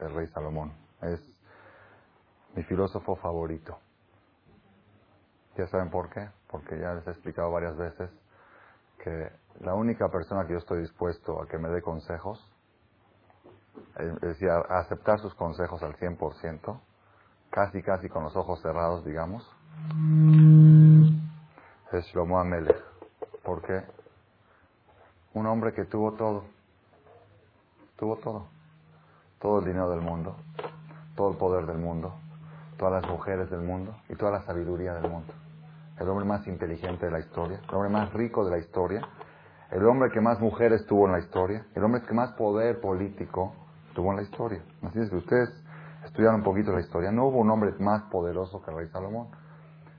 el rey Salomón. Es mi filósofo favorito. ¿Ya saben por qué? Porque ya les he explicado varias veces que la única persona que yo estoy dispuesto a que me dé consejos, es decir, a aceptar sus consejos al 100%, casi casi con los ojos cerrados, digamos, es Shlomo Amelech. ¿Por qué? Un hombre que tuvo todo, tuvo todo, todo el dinero del mundo, todo el poder del mundo, todas las mujeres del mundo y toda la sabiduría del mundo. El hombre más inteligente de la historia, el hombre más rico de la historia, el hombre que más mujeres tuvo en la historia, el hombre que más poder político tuvo en la historia. Así es que ustedes estudiaron un poquito la historia. No hubo un hombre más poderoso que el rey Salomón.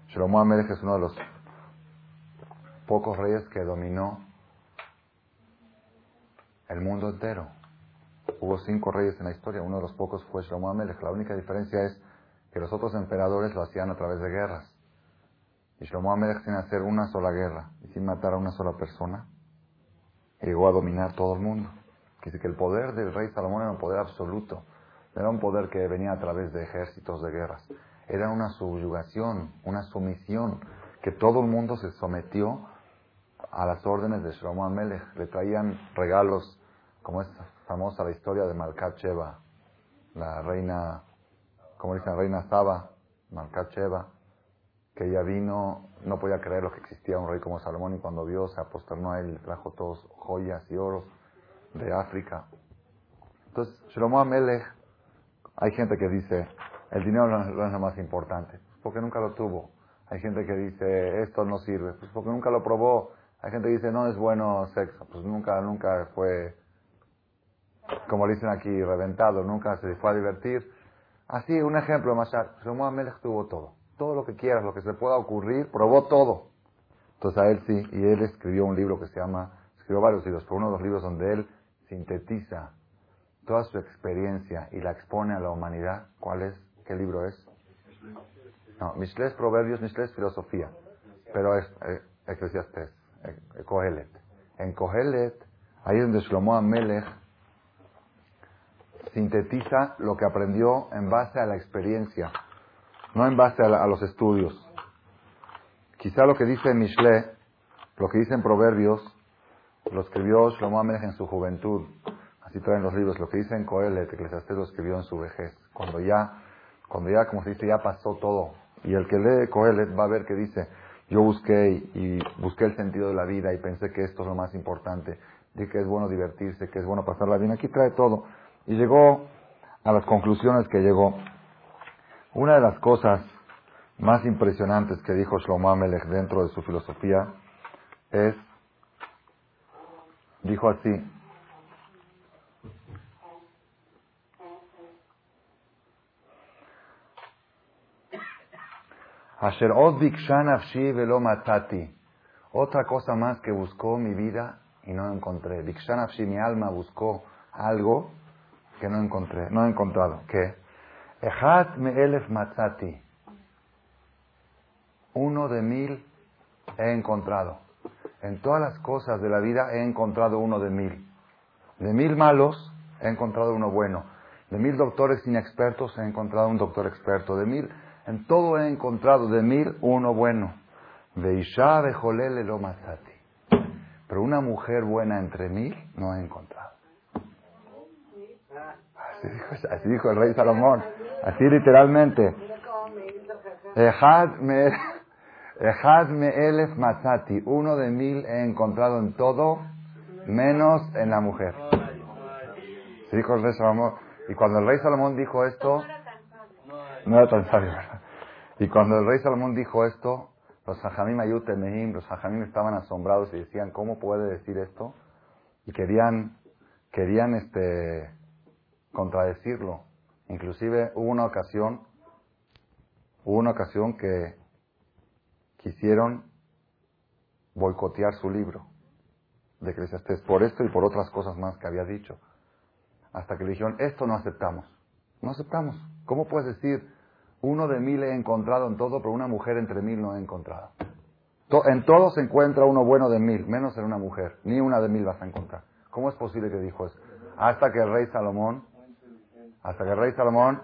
Shlomo Amelech es uno de los pocos reyes que dominó el mundo entero. Hubo cinco reyes en la historia, uno de los pocos fue Shlomo Amelech. La única diferencia es que los otros emperadores lo hacían a través de guerras. Y Shlomo Amelech sin hacer una sola guerra y sin matar a una sola persona, llegó a dominar todo el mundo. Decir que el poder del rey Salomón era un poder absoluto. Era un poder que venía a través de ejércitos de guerras. Era una subyugación, una sumisión, que todo el mundo se sometió a las órdenes de Shlomo Amelech. Le traían regalos, como es famosa la historia de Malkat Sheva, la reina, como dicen, la reina Saba, Malkat Sheva, que ella vino, no podía creer lo que existía un rey como Salomón y cuando vio se aposternó a él, trajo todos joyas y oros de África. Entonces, Shlomo Amelech, hay gente que dice, el dinero no es lo más importante, porque nunca lo tuvo. Hay gente que dice, esto no sirve, pues porque nunca lo probó. Hay gente que dice, no es bueno sexo, pues nunca, nunca fue, como dicen aquí, reventado, nunca se fue a divertir. Así, un ejemplo, Mashar, Shlomo Amelech tuvo todo. Todo lo que quieras, lo que se pueda ocurrir, probó todo. Entonces a él sí, y él escribió un libro que se llama, escribió varios libros, pero uno de los libros donde él sintetiza toda su experiencia y la expone a la humanidad, ¿cuál es? ¿Qué libro es? No, Mishlés Proverbios, Mishlés Filosofía, pero es eh, Eclesiastes, eh, Kohelet. En Kohelet, ahí es donde Shlomo Amelech sintetiza lo que aprendió en base a la experiencia, no en base a, los estudios. Quizá lo que dice Mishle, lo que dice en Proverbios, lo escribió Shlomo Amelech en su juventud. Así traen los libros. Lo que dice en Coelet, Eclesiastés lo escribió en su vejez. Cuando ya, cuando ya, como se dice, ya pasó todo. Y el que lee Coelet va a ver que dice, yo busqué y, y busqué el sentido de la vida y pensé que esto es lo más importante. Dije que es bueno divertirse, que es bueno pasarla bien. Aquí trae todo. Y llegó a las conclusiones que llegó. Una de las cosas más impresionantes que dijo Shlomo Amelech dentro de su filosofía es, dijo así, Asher velo matati. Otra cosa más que buscó mi vida y no encontré. Biksha nafshi, mi alma buscó algo que no encontré, no he encontrado. ¿Qué? Ejat me elef matzati. Uno de mil he encontrado. En todas las cosas de la vida he encontrado uno de mil. De mil malos he encontrado uno bueno. De mil doctores inexpertos he encontrado un doctor experto. De mil, en todo he encontrado de mil uno bueno. De Isha de Jolele lo matzati. Pero una mujer buena entre mil no he encontrado. Así dijo, el rey Salomón. Así literalmente. Ejad me, elef matzati. Uno de mil he encontrado en todo, menos en la mujer. Así dijo el rey Salomón. Y cuando el rey Salomón dijo esto, no era tan sabio, ¿verdad? Y cuando el rey Salomón dijo esto, los Jajamim Ayutemehim, los Jajamim estaban asombrados y decían, ¿cómo puede decir esto? Y querían, querían este, contradecirlo. Inclusive hubo una ocasión, hubo una ocasión que quisieron boicotear su libro de Eclesiastés por esto y por otras cosas más que había dicho. Hasta que le dijeron, esto no aceptamos. No aceptamos. ¿Cómo puedes decir, uno de mil he encontrado en todo, pero una mujer entre mil no he encontrado? En todo se encuentra uno bueno de mil, menos en una mujer. Ni una de mil vas a encontrar. ¿Cómo es posible que dijo eso? Hasta que el rey Salomón Hasta que el rey Salomón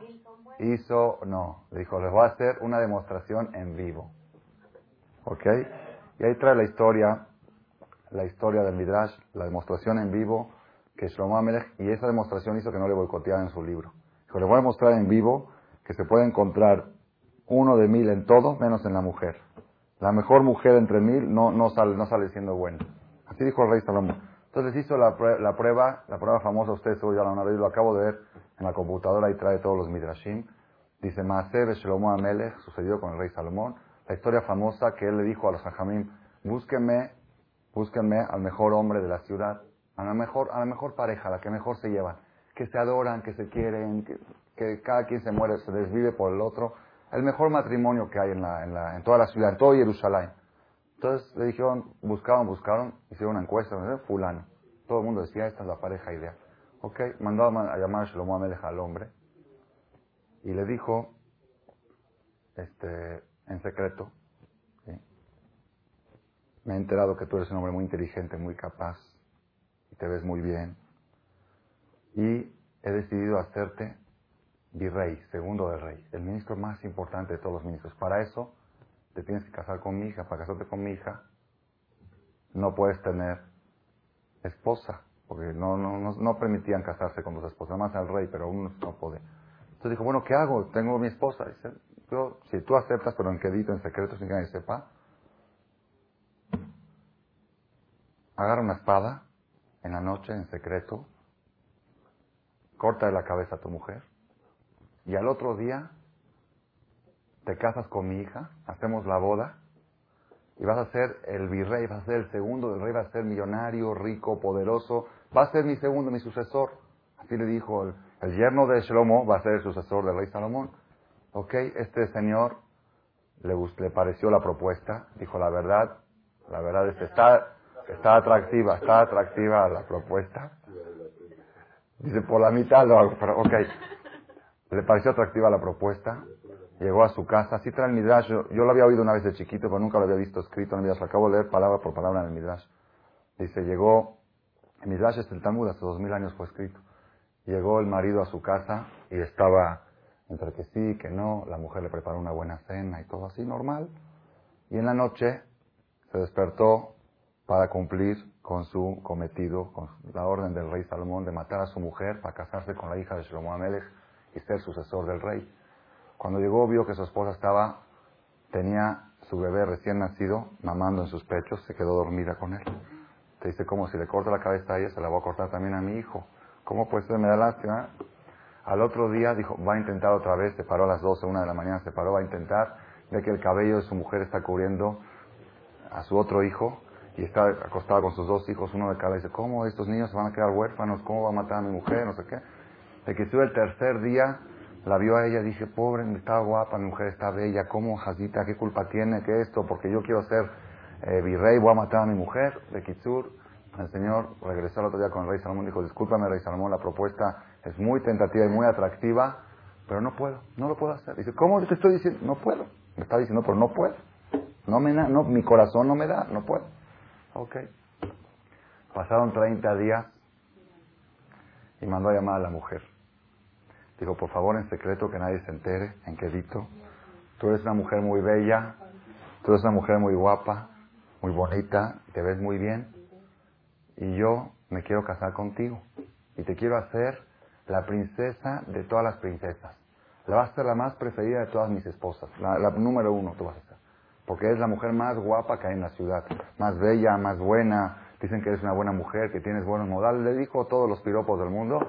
hizo, no, le dijo, les voy a hacer una demostración en vivo. ¿Ok? Y ahí trae la historia, la historia del Midrash, la demostración en vivo que Shlomo Amelech, y esa demostración hizo que no le boicotearan su libro. Dijo, le voy a mostrar en vivo que se puede encontrar uno de mil en todo, menos en la mujer. La mejor mujer entre mil no, no, sale, no sale siendo buena. Así dijo el rey Salomón. Entonces hizo la, la prueba, la prueba famosa, ustedes ya la han lo acabo de ver en la computadora y trae todos los midrashim. Dice, Maaser Shlomo Amelech, sucedió con el rey Salomón. La historia famosa que él le dijo a los hajamim, búsquenme, búsquenme al mejor hombre de la ciudad, a la mejor, a la mejor pareja, a la que mejor se llevan, que se adoran, que se quieren, que, que cada quien se muere, se desvive por el otro. El mejor matrimonio que hay en, la, en, la, en toda la ciudad, en todo Jerusalén. Entonces le dijeron, buscaron, buscaron, hicieron una encuesta, ¿no? fulano. Todo el mundo decía, esta es la pareja ideal. Ok, mandó a llamar a Shlomo Amelech al hombre y le dijo, este, en secreto, me he enterado que tú eres un hombre muy inteligente, muy capaz, y te ves muy bien, y he decidido hacerte virrey, segundo del rey, el ministro más importante de todos los ministros. Para eso te tienes que casar con mi hija. Para casarte con mi hija no puedes tener esposa, porque no, no, no, permitían casarse con dos esposas, más al rey, pero uno no puede. Entonces dijo, bueno, ¿qué hago? Tengo mi esposa. Yo, si tú aceptas, pero en quedito, en secreto, sin que nadie sepa, agarra una espada en la noche, en secreto, corta de la cabeza a tu mujer, y al otro día te casas con mi hija, hacemos la boda y vas a ser el virrey, vas a ser el segundo del rey, vas a ser millonario, rico, poderoso, va a ser mi segundo, mi sucesor. Así le dijo el, yerno de Shlomo, va a ser el sucesor del rey Salomón. Ok, este señor le, le pareció la propuesta, dijo la verdad, la verdad es que está, está atractiva, está atractiva la propuesta. Dice, por la mitad lo hago, pero ok. Le pareció atractiva la propuesta, llegó a su casa, así trae el Midrash, yo, lo había oído una vez de chiquito, pero nunca lo había visto escrito en el Midrash, lo acabo de leer palabra por palabra en el Midrash. Dice, llegó, el Midrash es el Talmud, hace dos mil años fue escrito. Llegó el marido a su casa y estaba entre que sí, que no, la mujer le preparó una buena cena y todo así normal. Y en la noche se despertó para cumplir con su cometido, con la orden del rey Salomón de matar a su mujer para casarse con la hija de Shlomo Amelech y ser sucesor del rey. Cuando llegó vio que su esposa estaba, tenía su bebé recién nacido mamando en sus pechos, se quedó dormida con él. Te dice, como si le corta la cabeza a ella, se la voy a cortar también a mi hijo. ¿Cómo pues me da lástima? Al otro día dijo, va a intentar otra vez, se paró a las 12, una de la mañana, se paró, va a intentar, ve que el cabello de su mujer está cubriendo a su otro hijo y está acostado con sus dos hijos, uno de cada, dice, ¿cómo estos niños se van a quedar huérfanos? ¿Cómo va a matar a mi mujer? No sé qué. De que estuvo el tercer día, la vio a ella, dije, pobre, está guapa, mi mujer está bella, ¿cómo, Jazita, qué culpa tiene que esto? Porque yo quiero ser eh, virrey, voy a matar a mi mujer, de Kitsur. El Señor regresó el otro día con el rey Salomón, dijo, discúlpame, rey Salomón, la propuesta es muy tentativa y muy atractiva, pero no puedo, no lo puedo hacer. Dice, ¿cómo te estoy diciendo? No puedo. Me está diciendo, pero no puedo. No me no, mi corazón no me da, no puedo. Ok. Pasaron 30 días y mandó a llamar a la mujer. Digo, por favor, en secreto, que nadie se entere, en quedito. Tú eres una mujer muy bella, tú eres una mujer muy guapa, muy bonita, te ves muy bien. Y yo me quiero casar contigo. Y te quiero hacer la princesa de todas las princesas. La vas a ser la más preferida de todas mis esposas. La, la número uno tú vas a ser. Porque es la mujer más guapa que hay en la ciudad. Más bella, más buena. Dicen que eres una buena mujer, que tienes buenos modales. Le dijo todos los piropos del mundo.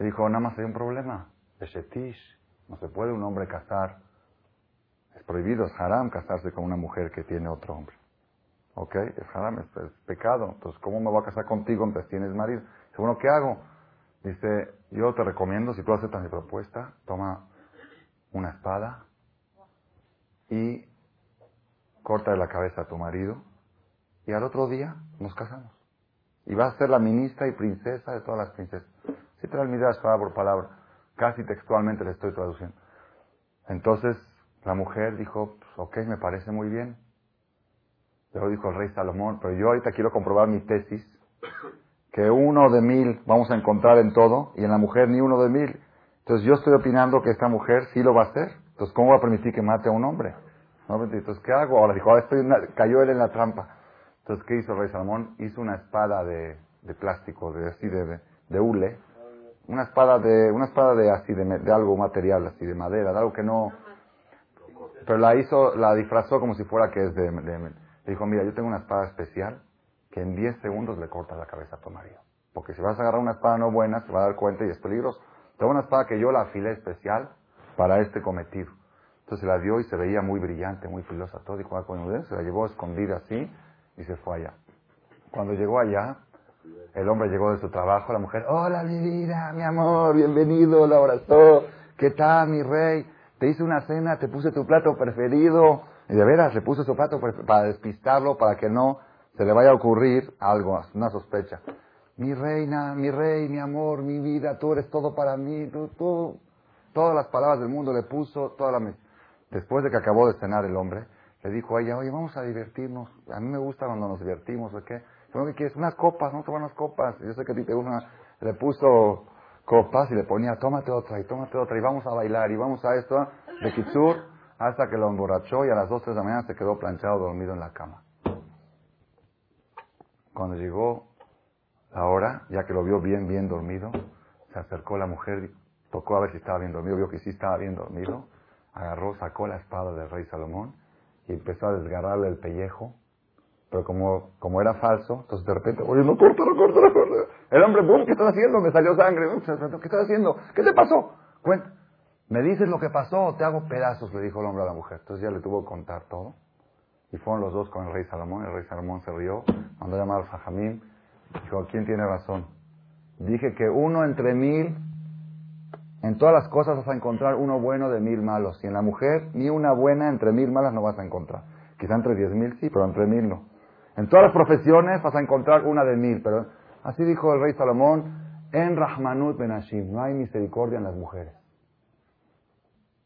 Le dijo, nada más hay un problema. Shetish, no se puede un hombre casar. Es prohibido, es haram casarse con una mujer que tiene otro hombre. ¿Ok? Es haram, es, pecado. Entonces, ¿cómo me voy a casar contigo mientras tienes marido? Bueno, ¿qué hago? Dice, yo te recomiendo, si tú aceptas mi propuesta, toma una espada y corta de la cabeza a tu marido y al otro día nos casamos. Y vas a ser la ministra y princesa de todas las princesas. Si trae Midrash palabra por palabra, casi textualmente le estoy traduciendo. Entonces la mujer dijo, pues, ok, me parece muy bien. Luego dijo el rey Salomón, pero yo ahorita quiero comprobar mi tesis, que uno de mil vamos a encontrar en todo, y en la mujer ni uno de mil. Entonces yo estoy opinando que esta mujer sí lo va a hacer. Entonces, ¿cómo va a permitir que mate a un hombre? Entonces, ¿qué hago? Ahora dijo, ahora estoy cayó él en la trampa. Entonces, ¿qué hizo el rey Salomón? Hizo una espada de, de plástico, de así de, de, hule, una espada de, una espada de así de, de, algo material, así de madera, de algo que no, pero la hizo, la disfrazó como si fuera que es de, le dijo, mira, yo tengo una espada especial que en 10 segundos le corta la cabeza a tu marido. Porque si vas a agarrar una espada no buena, se va a dar cuenta y es peligroso. Tengo una espada que yo la afilé especial para este cometido. Entonces la dio y se veía muy brillante, muy filosa, todo. Dijo, ah, se la llevó escondida así y se fue allá. Cuando llegó allá, el hombre llegó de su trabajo, la mujer, hola mi vida, mi amor, bienvenido, la abrazó, ¿qué tal mi rey? Te hice una cena, te puse tu plato preferido. Y de veras, le puse su plato para despistarlo, para que no se le vaya a ocurrir algo, una sospecha. Mi reina, mi rey, mi amor, mi vida, tú eres todo para mí, tú, tú, todas las palabras del mundo le puso, toda la... Después de que acabó de cenar el hombre, le dijo a ella, oye, vamos a divertirnos. A mí me gusta cuando nos divertimos, ¿o qué? ¿Qué quieres? Unas copas, ¿no? Tomar unas copas. Yo sé que a ti te gusta. Le puso copas y le ponía, tómate otra y tómate otra y vamos a bailar y vamos a esto. De Kitsur, hasta que lo emborrachó y a las dos, tres de la mañana se quedó planchado dormido en la cama. Cuando llegó la hora, ya que lo vio bien, bien dormido, se acercó la mujer, tocó a ver si estaba bien dormido, vio que sí estaba bien dormido, agarró, sacó la espada del rey Salomón y empezó a desgarrarle el pellejo. Pero como, como era falso, entonces de repente, oye, no corta, no corta. El hombre, boom, ¿qué estás haciendo? Me salió sangre. ¿Qué estás haciendo? ¿Qué te pasó? Cuenta. Me dices lo que pasó, te hago pedazos, le dijo el hombre a la mujer. Entonces ya le tuvo que contar todo. Y fueron los dos con el rey Salomón. El rey Salomón se rió, mandó a llamar a Fajamín. Dijo, ¿quién tiene razón? Dije que uno entre mil en todas las cosas vas a encontrar uno bueno de mil malos. Y en la mujer, ni una buena entre mil malas no vas a encontrar. Quizá entre diez mil sí, pero entre mil no. En todas las profesiones vas a encontrar una de mil. Pero así dijo el rey Salomón, en Rahmanut Benashim, no hay misericordia en las mujeres.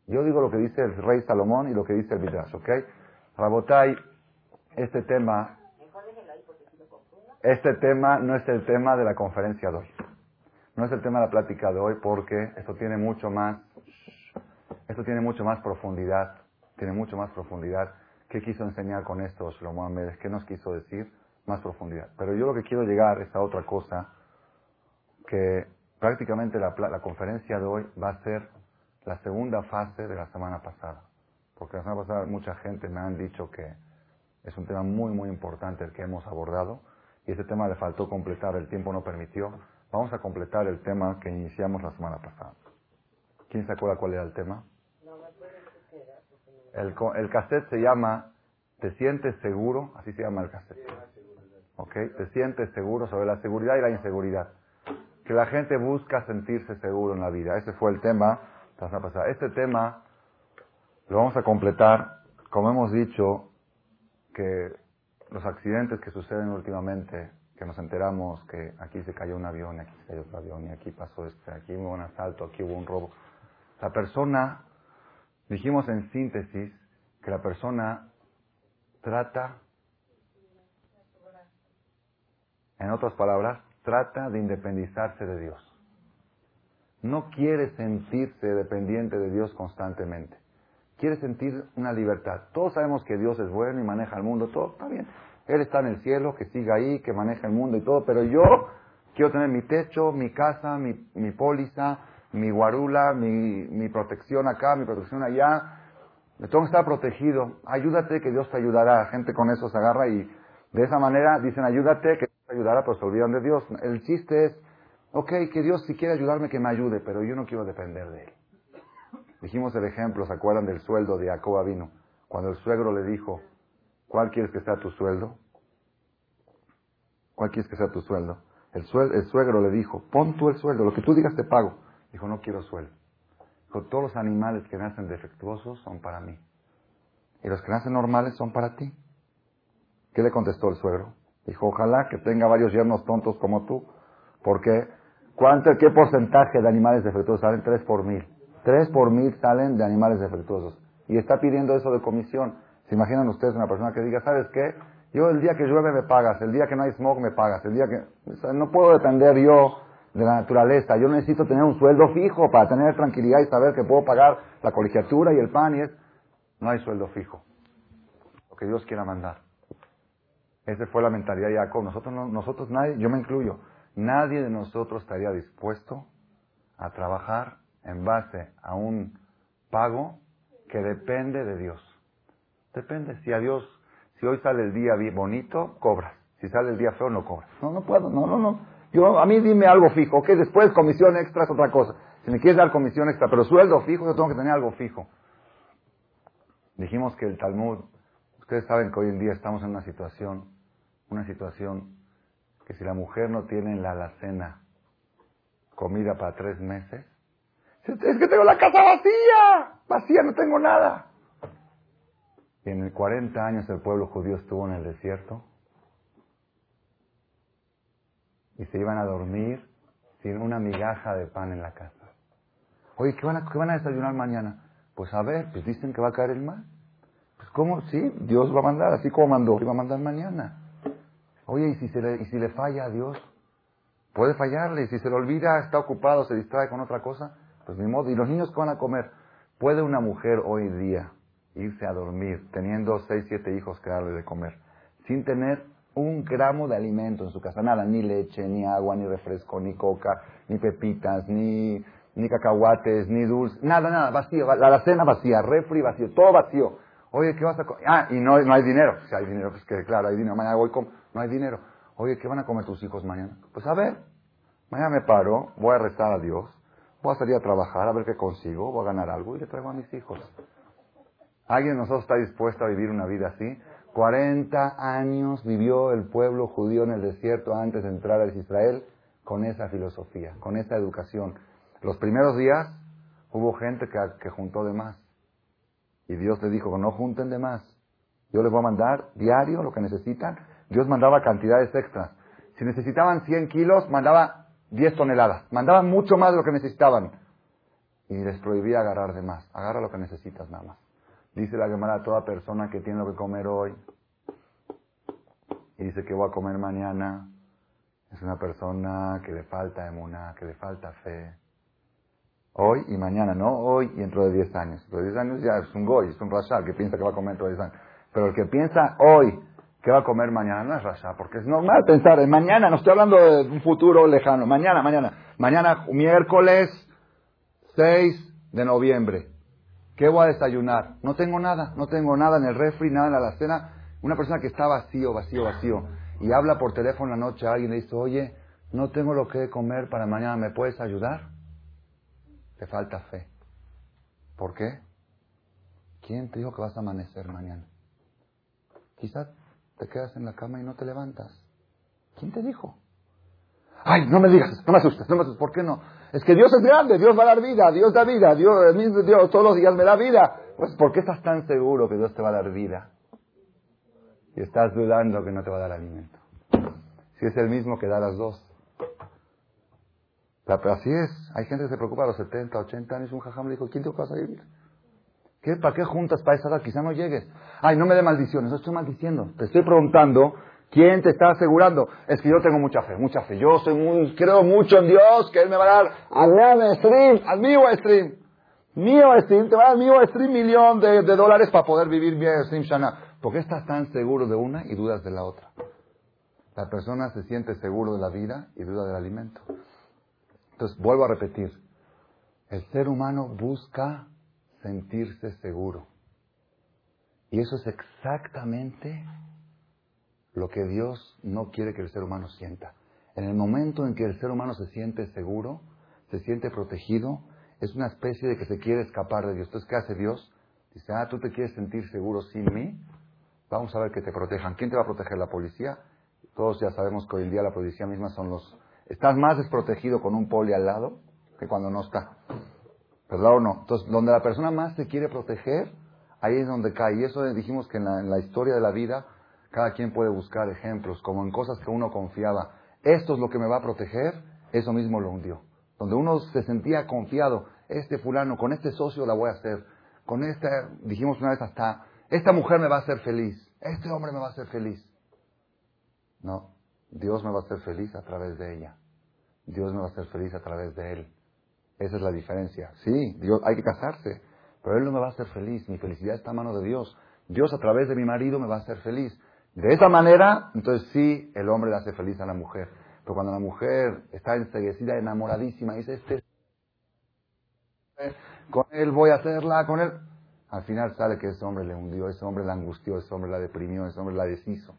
Yo digo lo que dice el rey Salomón y lo que dice el Midrash, ¿ok? Rabotai, este tema, este tema no es el tema de la conferencia de hoy. No es el tema de la plática de hoy porque esto tiene mucho más, esto tiene mucho más profundidad, tiene mucho más profundidad. ¿Qué quiso enseñar con esto Shlomo Amedes? ¿Qué nos quiso decir? Más profundidad. Pero yo lo que quiero llegar es a otra cosa, que prácticamente la, la conferencia de hoy va a ser la segunda fase de la semana pasada. Porque la semana pasada mucha gente me han dicho que es un tema muy, muy importante el que hemos abordado y ese tema le faltó completar, el tiempo no permitió. Vamos a completar el tema que iniciamos la semana pasada. ¿Quién se acuerda cuál era el tema? El, el cassette se llama ¿Te sientes seguro? Así se llama el cassette. ¿Ok? Te sientes seguro sobre la seguridad y la inseguridad. Que la gente busca sentirse seguro en la vida. Ese fue el tema la semana pasada. Este tema lo vamos a completar, como hemos dicho, que los accidentes que suceden últimamente que nos enteramos que aquí se cayó un avión, aquí se cayó otro avión, y aquí pasó este, aquí hubo un asalto, aquí hubo un robo. La persona, dijimos en síntesis, que la persona trata, en otras palabras, trata de independizarse de Dios. No quiere sentirse dependiente de Dios constantemente. Quiere sentir una libertad. Todos sabemos que Dios es bueno y maneja el mundo, todo está bien. Él está en el cielo, que siga ahí, que maneja el mundo y todo, pero yo quiero tener mi techo, mi casa, mi, mi póliza, mi guarula, mi, protección acá, mi protección allá. Me tengo que estar protegido. Ayúdate, que Dios te ayudará. Gente con eso se agarra y de esa manera dicen ayúdate, que Dios te ayudará, pero se olvidan de Dios. El chiste es, ok, que Dios si quiere ayudarme, que me ayude, pero yo no quiero depender de Él. Dijimos el ejemplo, ¿se acuerdan del sueldo de Jacob vino? Cuando el suegro le dijo, ¿Cuál quieres que sea tu sueldo? ¿Cuál quieres que sea tu sueldo? El, suegro le dijo, pon tú el sueldo, lo que tú digas te pago. Dijo, no quiero sueldo. Dijo, todos los animales que nacen defectuosos son para mí. Y los que nacen normales son para ti. ¿Qué le contestó el suegro? Dijo, ojalá que tenga varios yernos tontos como tú. Porque, ¿cuánto, qué porcentaje de animales defectuosos salen? Tres por mil. Tres por mil salen de animales defectuosos. Y está pidiendo eso de comisión. ¿Se imaginan ustedes una persona que diga, ¿sabes qué? Yo el día que llueve me pagas, el día que no hay smog me pagas, el día que... no puedo depender yo de la naturaleza. Yo necesito tener un sueldo fijo para tener tranquilidad y saber que puedo pagar la colegiatura y el pan y es... No hay sueldo fijo. Lo que Dios quiera mandar. Esa fue la mentalidad de Jacob. Nosotros, nosotros nadie, yo me incluyo, nadie de nosotros estaría dispuesto a trabajar en base a un pago que depende de Dios. Depende. Si a Dios, si hoy sale el día bonito, cobras. Si sale el día feo, no cobras. No, no puedo. No, no, no. Yo, a mí dime algo fijo. Ok, después comisión extra es otra cosa. Si me quieres dar comisión extra, pero sueldo fijo, yo tengo que tener algo fijo. Dijimos que el Talmud, ustedes saben que hoy en día estamos en una situación, una situación que si la mujer no tiene en la alacena comida para tres meses, es que tengo la casa vacía, vacía, no tengo nada. Y en el 40 años el pueblo judío estuvo en el desierto y se iban a dormir sin una migaja de pan en la casa. Oye, ¿qué van a, qué van a desayunar mañana? Pues a ver, pues dicen que va a caer el mar. Pues ¿cómo? Sí, Dios va a mandar, así como mandó, va a mandar mañana. Oye, ¿y si, se le, ¿y si le falla a Dios? Puede fallarle, y si se le olvida, está ocupado, se distrae con otra cosa, pues ni modo. ¿Y los niños qué van a comer? ¿Puede una mujer hoy día irse a dormir teniendo seis, siete hijos que darle de comer, sin tener un gramo de alimento en su casa? Nada, ni leche, ni agua, ni refresco, ni coca, ni pepitas, ni, ni cacahuates, ni dulce, nada, nada, vacío, la, la cena vacía, refri vacío, todo vacío. Oye, ¿qué vas a comer? Ah, y no, no hay dinero. Si hay dinero, pues que claro, hay dinero. Mañana voy con... No hay dinero. Oye, ¿qué van a comer tus hijos mañana? Pues a ver, mañana me paro, voy a rezar a Dios, voy a salir a trabajar, a ver qué consigo, voy a ganar algo y le traigo a mis hijos. ¿Alguien de nosotros está dispuesto a vivir una vida así? 40 años vivió el pueblo judío en el desierto antes de entrar a Israel con esa filosofía, con esa educación. Los primeros días hubo gente que, juntó de más. Y Dios le dijo, no junten de más. Yo les voy a mandar diario lo que necesitan. Dios mandaba cantidades extras. Si necesitaban 100 kilos, mandaba 10 toneladas. Mandaban mucho más de lo que necesitaban. Y les prohibía agarrar de más. Agarra lo que necesitas nada más. Dice la Gemara a toda persona que tiene lo que comer hoy. Y dice que voy a comer mañana. Es una persona que le falta emuna, que le falta fe. Hoy y mañana, no hoy y dentro de 10 años. Dentro de 10 años ya es un goy, es un rashal que piensa que va a comer dentro de 10 años. Pero el que piensa hoy que va a comer mañana no es rasha, porque es normal pensar en mañana, no estoy hablando de un futuro lejano, mañana, mañana. Mañana, miércoles 6 de noviembre. ¿Qué voy a desayunar? No tengo nada, no tengo nada en el refri, nada en la cena. Una persona que está vacío, vacío, vacío, y habla por teléfono la noche a alguien y le dice, oye, no tengo lo que comer para mañana, ¿me puedes ayudar? Te falta fe. ¿Por qué? ¿Quién te dijo que vas a amanecer mañana? Quizás te quedas en la cama y no te levantas. ¿Quién te dijo? Ay, no me digas, no me asustes, no me asustes. ¿Por qué no? Es que Dios es grande, Dios va a dar vida, Dios da vida, Dios, Dios todos los días me da vida. Pues ¿por qué estás tan seguro que Dios te va a dar vida? Y estás dudando que no te va a dar alimento. Si es el mismo que da las dos. Pero así es. Hay gente que se preocupa a los 70, 80 años. Un jajam le dijo, ¿quién te vas a vivir? ¿Qué, ¿Para qué juntas para esa edad? Quizá no llegues. Ay, no me dé maldiciones. No estoy maldiciendo. Te estoy preguntando, ¿quién te está asegurando? Es que yo tengo mucha fe, mucha fe. Yo soy muy, creo mucho en Dios, que Él me va a dar al stream, al mío stream. Mío stream, te va a dar mío stream millón de, dólares para poder vivir mi stream Shana. ¿Por qué estás tan seguro de una y dudas de la otra? La persona se siente seguro de la vida y duda del alimento. Entonces, vuelvo a repetir. El ser humano busca sentirse seguro. Y eso es exactamente lo que Dios no quiere que el ser humano sienta. En el momento en que el ser humano se siente seguro, se siente protegido, es una especie de que se quiere escapar de Dios. Entonces, ¿qué hace Dios? Dice, ah, tú te quieres sentir seguro sin mí, vamos a ver que te protejan. ¿Quién te va a proteger? ¿La policía? Todos ya sabemos que hoy en día la policía misma son los Estás más desprotegido con un poli al lado que cuando no está. ¿Verdad o no? Entonces, donde la persona más se quiere proteger, ahí es donde cae. Y eso dijimos que en la, en la historia de la vida, cada quien puede buscar ejemplos, como en cosas que uno confiaba. Esto es lo que me va a proteger, eso mismo lo hundió. Donde uno se sentía confiado, este fulano, con este socio la voy a hacer, con esta, dijimos una vez hasta, esta mujer me va a hacer feliz, este hombre me va a hacer feliz. No, Dios me va a hacer feliz a través de ella. Dios me va a hacer feliz a través de él. Esa es la diferencia. Sí, Dios, hay que casarse, pero él no me va a hacer feliz. Mi felicidad está a mano de Dios. Dios a través de mi marido me va a hacer feliz. De esa manera, entonces sí, el hombre le hace feliz a la mujer. Pero cuando la mujer está enseguecida, enamoradísima, dice, este, con él voy a hacerla, con él, al final sale que ese hombre le hundió, ese hombre la angustió, ese hombre la deprimió, ese hombre la deshizo.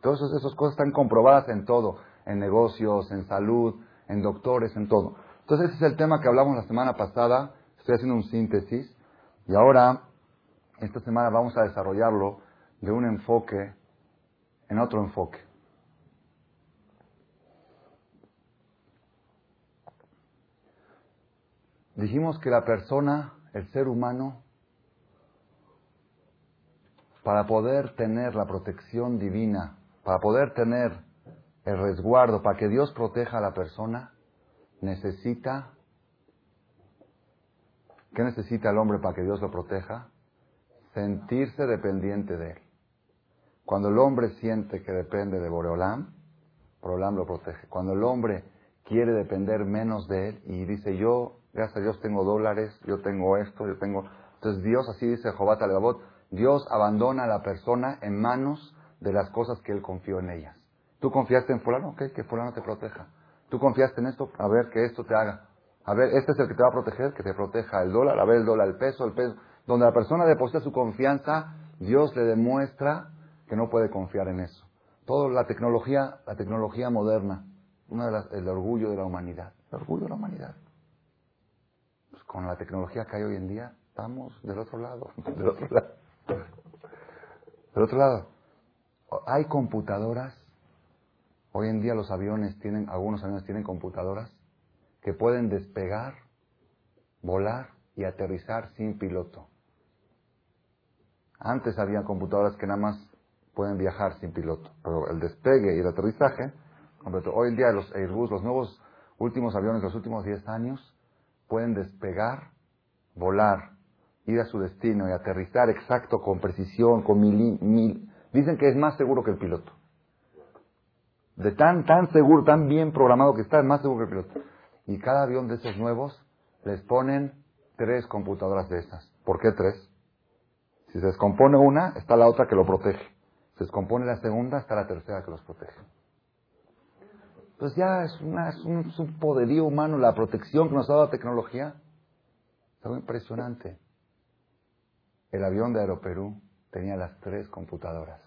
Todas esas cosas están comprobadas en todo, en negocios, en salud, en doctores, en todo. Entonces ese es el tema que hablamos la semana pasada, estoy haciendo un síntesis, y ahora, esta semana vamos a desarrollarlo de un enfoque en otro enfoque. Dijimos que la persona, el ser humano, para poder tener la protección divina, para poder tener el resguardo, para que Dios proteja a la persona, necesita, ¿qué necesita el hombre para que Dios lo proteja? Sentirse dependiente de él. Cuando el hombre siente que depende de Boreolam, Boreolam lo protege. Cuando el hombre quiere depender menos de él y dice, yo, gracias a Dios tengo dólares, yo tengo esto, yo tengo... Entonces Dios, así dice Jobat Alebabot, Dios abandona a la persona en manos de las cosas que él confió en ellas. Tú confiaste en fulano, ok, que fulano te proteja. Tú confiaste en esto, a ver que esto te haga. A ver, este es el que te va a proteger, que te proteja el dólar, a ver el dólar, el peso, el peso. Donde la persona deposita su confianza, Dios le demuestra que no puede confiar en eso. Toda la tecnología, la tecnología moderna, una de las, el orgullo de la humanidad. El orgullo de la humanidad. Pues con la tecnología que hay hoy en día, estamos del otro lado. Del otro lado. Del otro lado. Hay computadoras. Hoy en día los aviones tienen, algunos aviones tienen computadoras que pueden despegar, volar y aterrizar sin piloto. Antes había computadoras que nada más pueden viajar sin piloto. Pero el despegue y el aterrizaje, hoy en día los Airbus, los nuevos últimos aviones, los últimos 10 años, pueden despegar, volar, ir a su destino y aterrizar exacto, con precisión, con mil, mil. Dicen que es más seguro que el piloto. De tan, tan seguro, tan bien programado que está, es más seguro que el piloto. Y cada avión de esos nuevos les ponen tres computadoras de esas. ¿Por qué tres? Si se descompone una, está la otra que lo protege descompone la segunda hasta la tercera que los protege. Entonces ya es, una, es, un, poderío humano, la protección que nos ha dado la tecnología. Es algo impresionante. El avión de Aeroperú tenía las tres computadoras.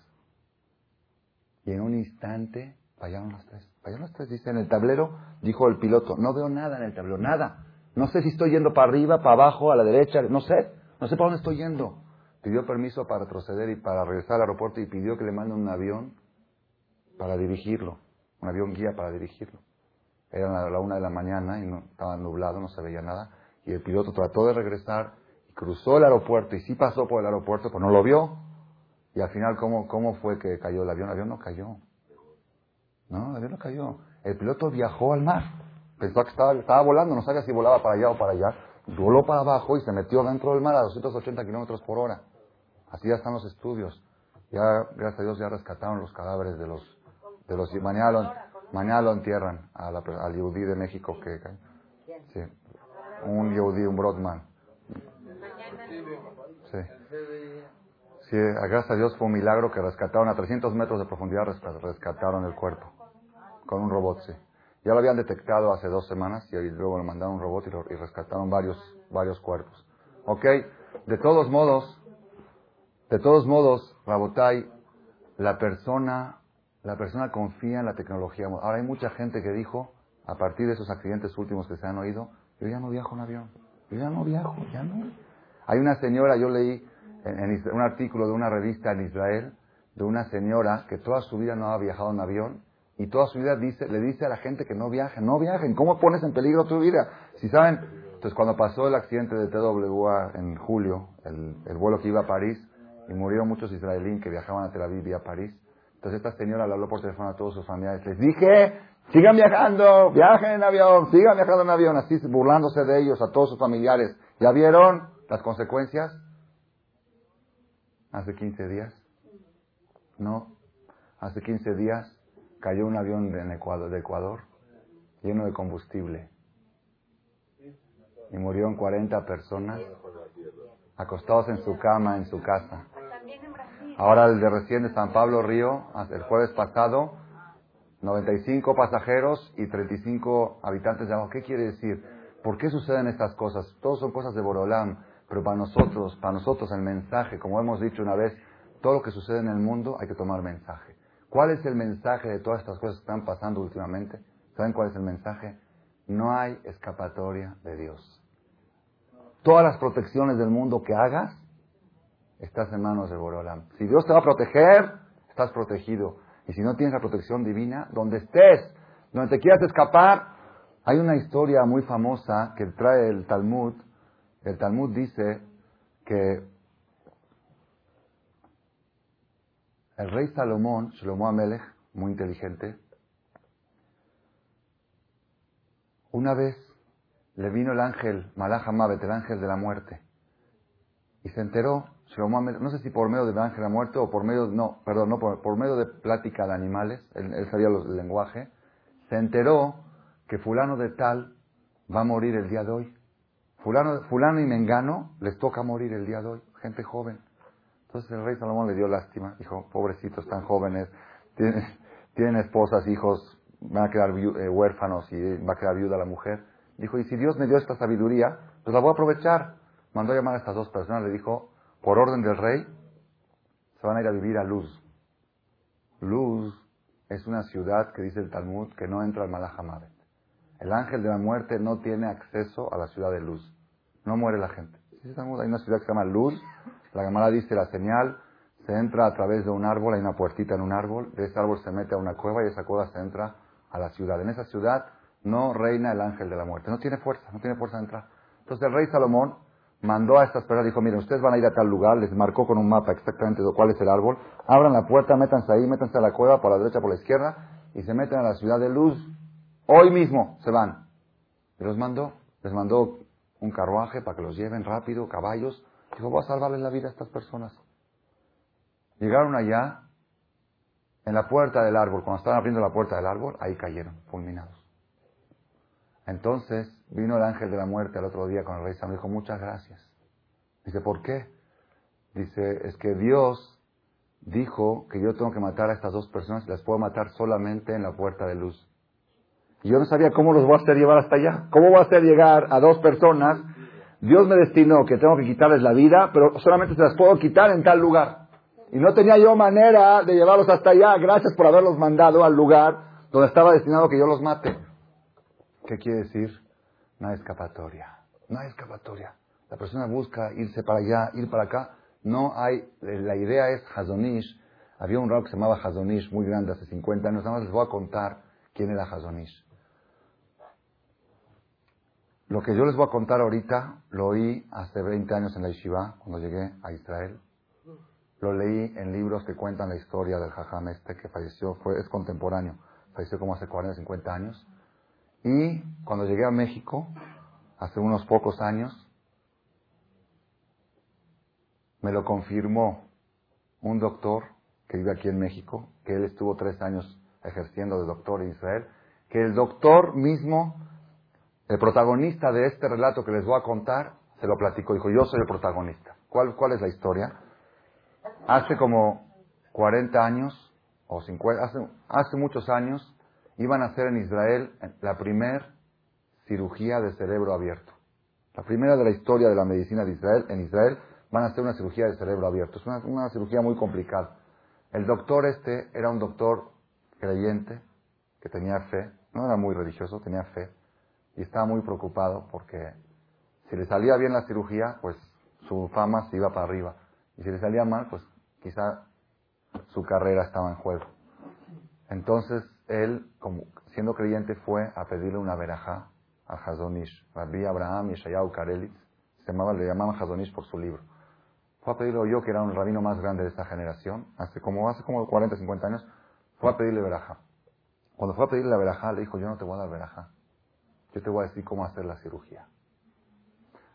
Y en un instante fallaron las tres. Fallaron las tres, dice en el tablero, dijo el piloto, no veo nada en el tablero, nada. No sé si estoy yendo para arriba, para abajo, a la derecha, no sé, no sé para dónde estoy yendo pidió permiso para retroceder y para regresar al aeropuerto y pidió que le manden un avión para dirigirlo, un avión guía para dirigirlo. Era la una de la mañana y no, estaba nublado, no se veía nada. Y el piloto trató de regresar y cruzó el aeropuerto y sí pasó por el aeropuerto, pero no lo vio. Y al final, ¿cómo, cómo fue que cayó el avión? El avión no cayó. No, el avión no cayó. El piloto viajó al mar. Pensó que estaba, estaba volando, no sabía si volaba para allá o para allá. Voló para abajo y se metió dentro del mar a 280 kilómetros por hora. Así ya están los estudios. Ya, gracias a Dios, ya rescataron los cadáveres de los... De los y mañana, lo, mañana lo entierran a al Yehudi de México que... Sí, un Yehudi, un Brodman. Sí. Sí, gracias a Dios fue un milagro que rescataron a 300 metros de profundidad, rescataron el cuerpo. Con un robot, sí. Ya lo habían detectado hace dos semanas y luego le mandaron un robot y, y rescataron varios, varios cuerpos. ¿Ok? De todos modos, de todos modos, Rabotai, la persona, la persona confía en la tecnología. Ahora hay mucha gente que dijo, a partir de esos accidentes últimos que se han oído, yo ya no viajo en avión. Yo ya no viajo, ya no. Hay una señora, yo leí en, un artículo de una revista en Israel, de una señora que toda su vida no ha viajado en avión y toda su vida dice, le dice a la gente que no viajen, no viajen. ¿Cómo pones en peligro tu vida? Si saben, entonces cuando pasó el accidente de TWA en julio, el, el vuelo que iba a París, y murieron muchos israelíes que viajaban a Tel Aviv y a París. Entonces esta señora le habló por teléfono a todos sus familiares. Les dije, sigan viajando, viajen en avión, sigan viajando en avión, así burlándose de ellos a todos sus familiares. ¿Ya vieron las consecuencias? Hace 15 días. No, hace 15 días cayó un avión de Ecuador, de Ecuador lleno de combustible. Y murieron 40 personas acostados en su cama, en su casa. Ahora el de recién de San Pablo Río, el jueves pasado, 95 pasajeros y 35 habitantes de. ¿Qué quiere decir? ¿Por qué suceden estas cosas? Todos son cosas de Borolam, pero para nosotros, para nosotros el mensaje, como hemos dicho una vez, todo lo que sucede en el mundo hay que tomar mensaje. ¿Cuál es el mensaje de todas estas cosas que están pasando últimamente? ¿Saben cuál es el mensaje? No hay escapatoria de Dios. Todas las protecciones del mundo que hagas, estás en manos de Borolam. Si Dios te va a proteger, estás protegido. Y si no tienes la protección divina, donde estés, donde te quieras escapar, hay una historia muy famosa que trae el Talmud. El Talmud dice que el rey Salomón, Shlomo Amelech, muy inteligente, una vez le vino el ángel, Malach el ángel de la muerte, y se enteró no sé si por medio del ángel de la muerte o por medio, no, perdón, no, por, medio de plática de animales, él, sabía el lenguaje, se enteró que fulano de tal va a morir el día de hoy. Fulano, fulano y Mengano les toca morir el día de hoy, gente joven. Entonces el rey Salomón le dio lástima, dijo, pobrecitos, tan jóvenes, tienen, tienen esposas, hijos, van a quedar eh, huérfanos y va a quedar viuda la mujer. Dijo, y si Dios me dio esta sabiduría, pues la voy a aprovechar. Mandó a llamar a estas dos personas, le dijo, por orden del rey, se van a ir a vivir a Luz. Luz es una ciudad que dice el Talmud que no entra al Malahamadet. El ángel de la muerte no tiene acceso a la ciudad de Luz. No muere la gente. Hay una ciudad que se llama Luz. La Gemara dice la señal, se entra a través de un árbol, hay una puertita en un árbol, de ese árbol se mete a una cueva y esa cueva se entra a la ciudad. En esa ciudad no reina el ángel de la muerte. No tiene fuerza, no tiene fuerza de entrar. Entonces el rey Salomón mandó a estas personas, dijo, miren, ustedes van a ir a tal lugar, les marcó con un mapa exactamente cuál es el árbol, abran la puerta, métanse ahí, métanse a la cueva por la derecha, por la izquierda, y se meten a la ciudad de luz. Hoy mismo se van. Y los mandó, les mandó un carruaje para que los lleven rápido, caballos. Dijo, voy a salvarles la vida a estas personas. Llegaron allá, en la puerta del árbol, cuando estaban abriendo la puerta del árbol, ahí cayeron, fulminados. Entonces vino el ángel de la muerte al otro día con el rey Sam y dijo, muchas gracias. Dice, ¿por qué? Dice, es que Dios dijo que yo tengo que matar a estas dos personas y las puedo matar solamente en la puerta de luz. Y yo no sabía cómo los voy a hacer llevar hasta allá. ¿Cómo voy a hacer llegar a dos personas? Dios me destinó que tengo que quitarles la vida, pero solamente se las puedo quitar en tal lugar. Y no tenía yo manera de llevarlos hasta allá. Gracias por haberlos mandado al lugar donde estaba destinado que yo los mate. ¿Qué quiere decir? No escapatoria. No hay escapatoria. La persona busca irse para allá, ir para acá. No hay, la idea es Hazonish. Había un rock que se llamaba Hazonish, muy grande, hace 50 años. Nada más les voy a contar quién era Hazonish. Lo que yo les voy a contar ahorita, lo oí hace 20 años en la Yeshiva, cuando llegué a Israel. Lo leí en libros que cuentan la historia del Jajam este que falleció, fue, es contemporáneo, falleció como hace 40, 50 años. Y cuando llegué a México, hace unos pocos años, me lo confirmó un doctor que vive aquí en México, que él estuvo tres años ejerciendo de doctor en Israel, que el doctor mismo, el protagonista de este relato que les voy a contar, se lo platicó. Dijo, yo soy el protagonista. ¿Cuál, cuál es la historia? Hace como 40 años, o 50, hace, hace muchos años, iban a hacer en Israel la primera cirugía de cerebro abierto. La primera de la historia de la medicina de Israel, en Israel, van a hacer una cirugía de cerebro abierto. Es una, cirugía muy complicada. El doctor este era un doctor creyente, que tenía fe, no era muy religioso, tenía fe, y estaba muy preocupado porque si le salía bien la cirugía, pues su fama se iba para arriba. Y si le salía mal, pues quizá su carrera estaba en juego. Entonces él, como siendo creyente, fue a pedirle una verajá a Hazonish. Rabbi Abraham Yeshayahu Karelitz, se llamaba, le llamaban Hazonish por su libro. Fue a pedirle yo, que era un rabino más grande de esta generación, hace como, hace como 40, 50 años, fue a pedirle verajá. Cuando fue a pedirle la verajá, le dijo, yo no te voy a dar verajá. Yo te voy a decir cómo hacer la cirugía.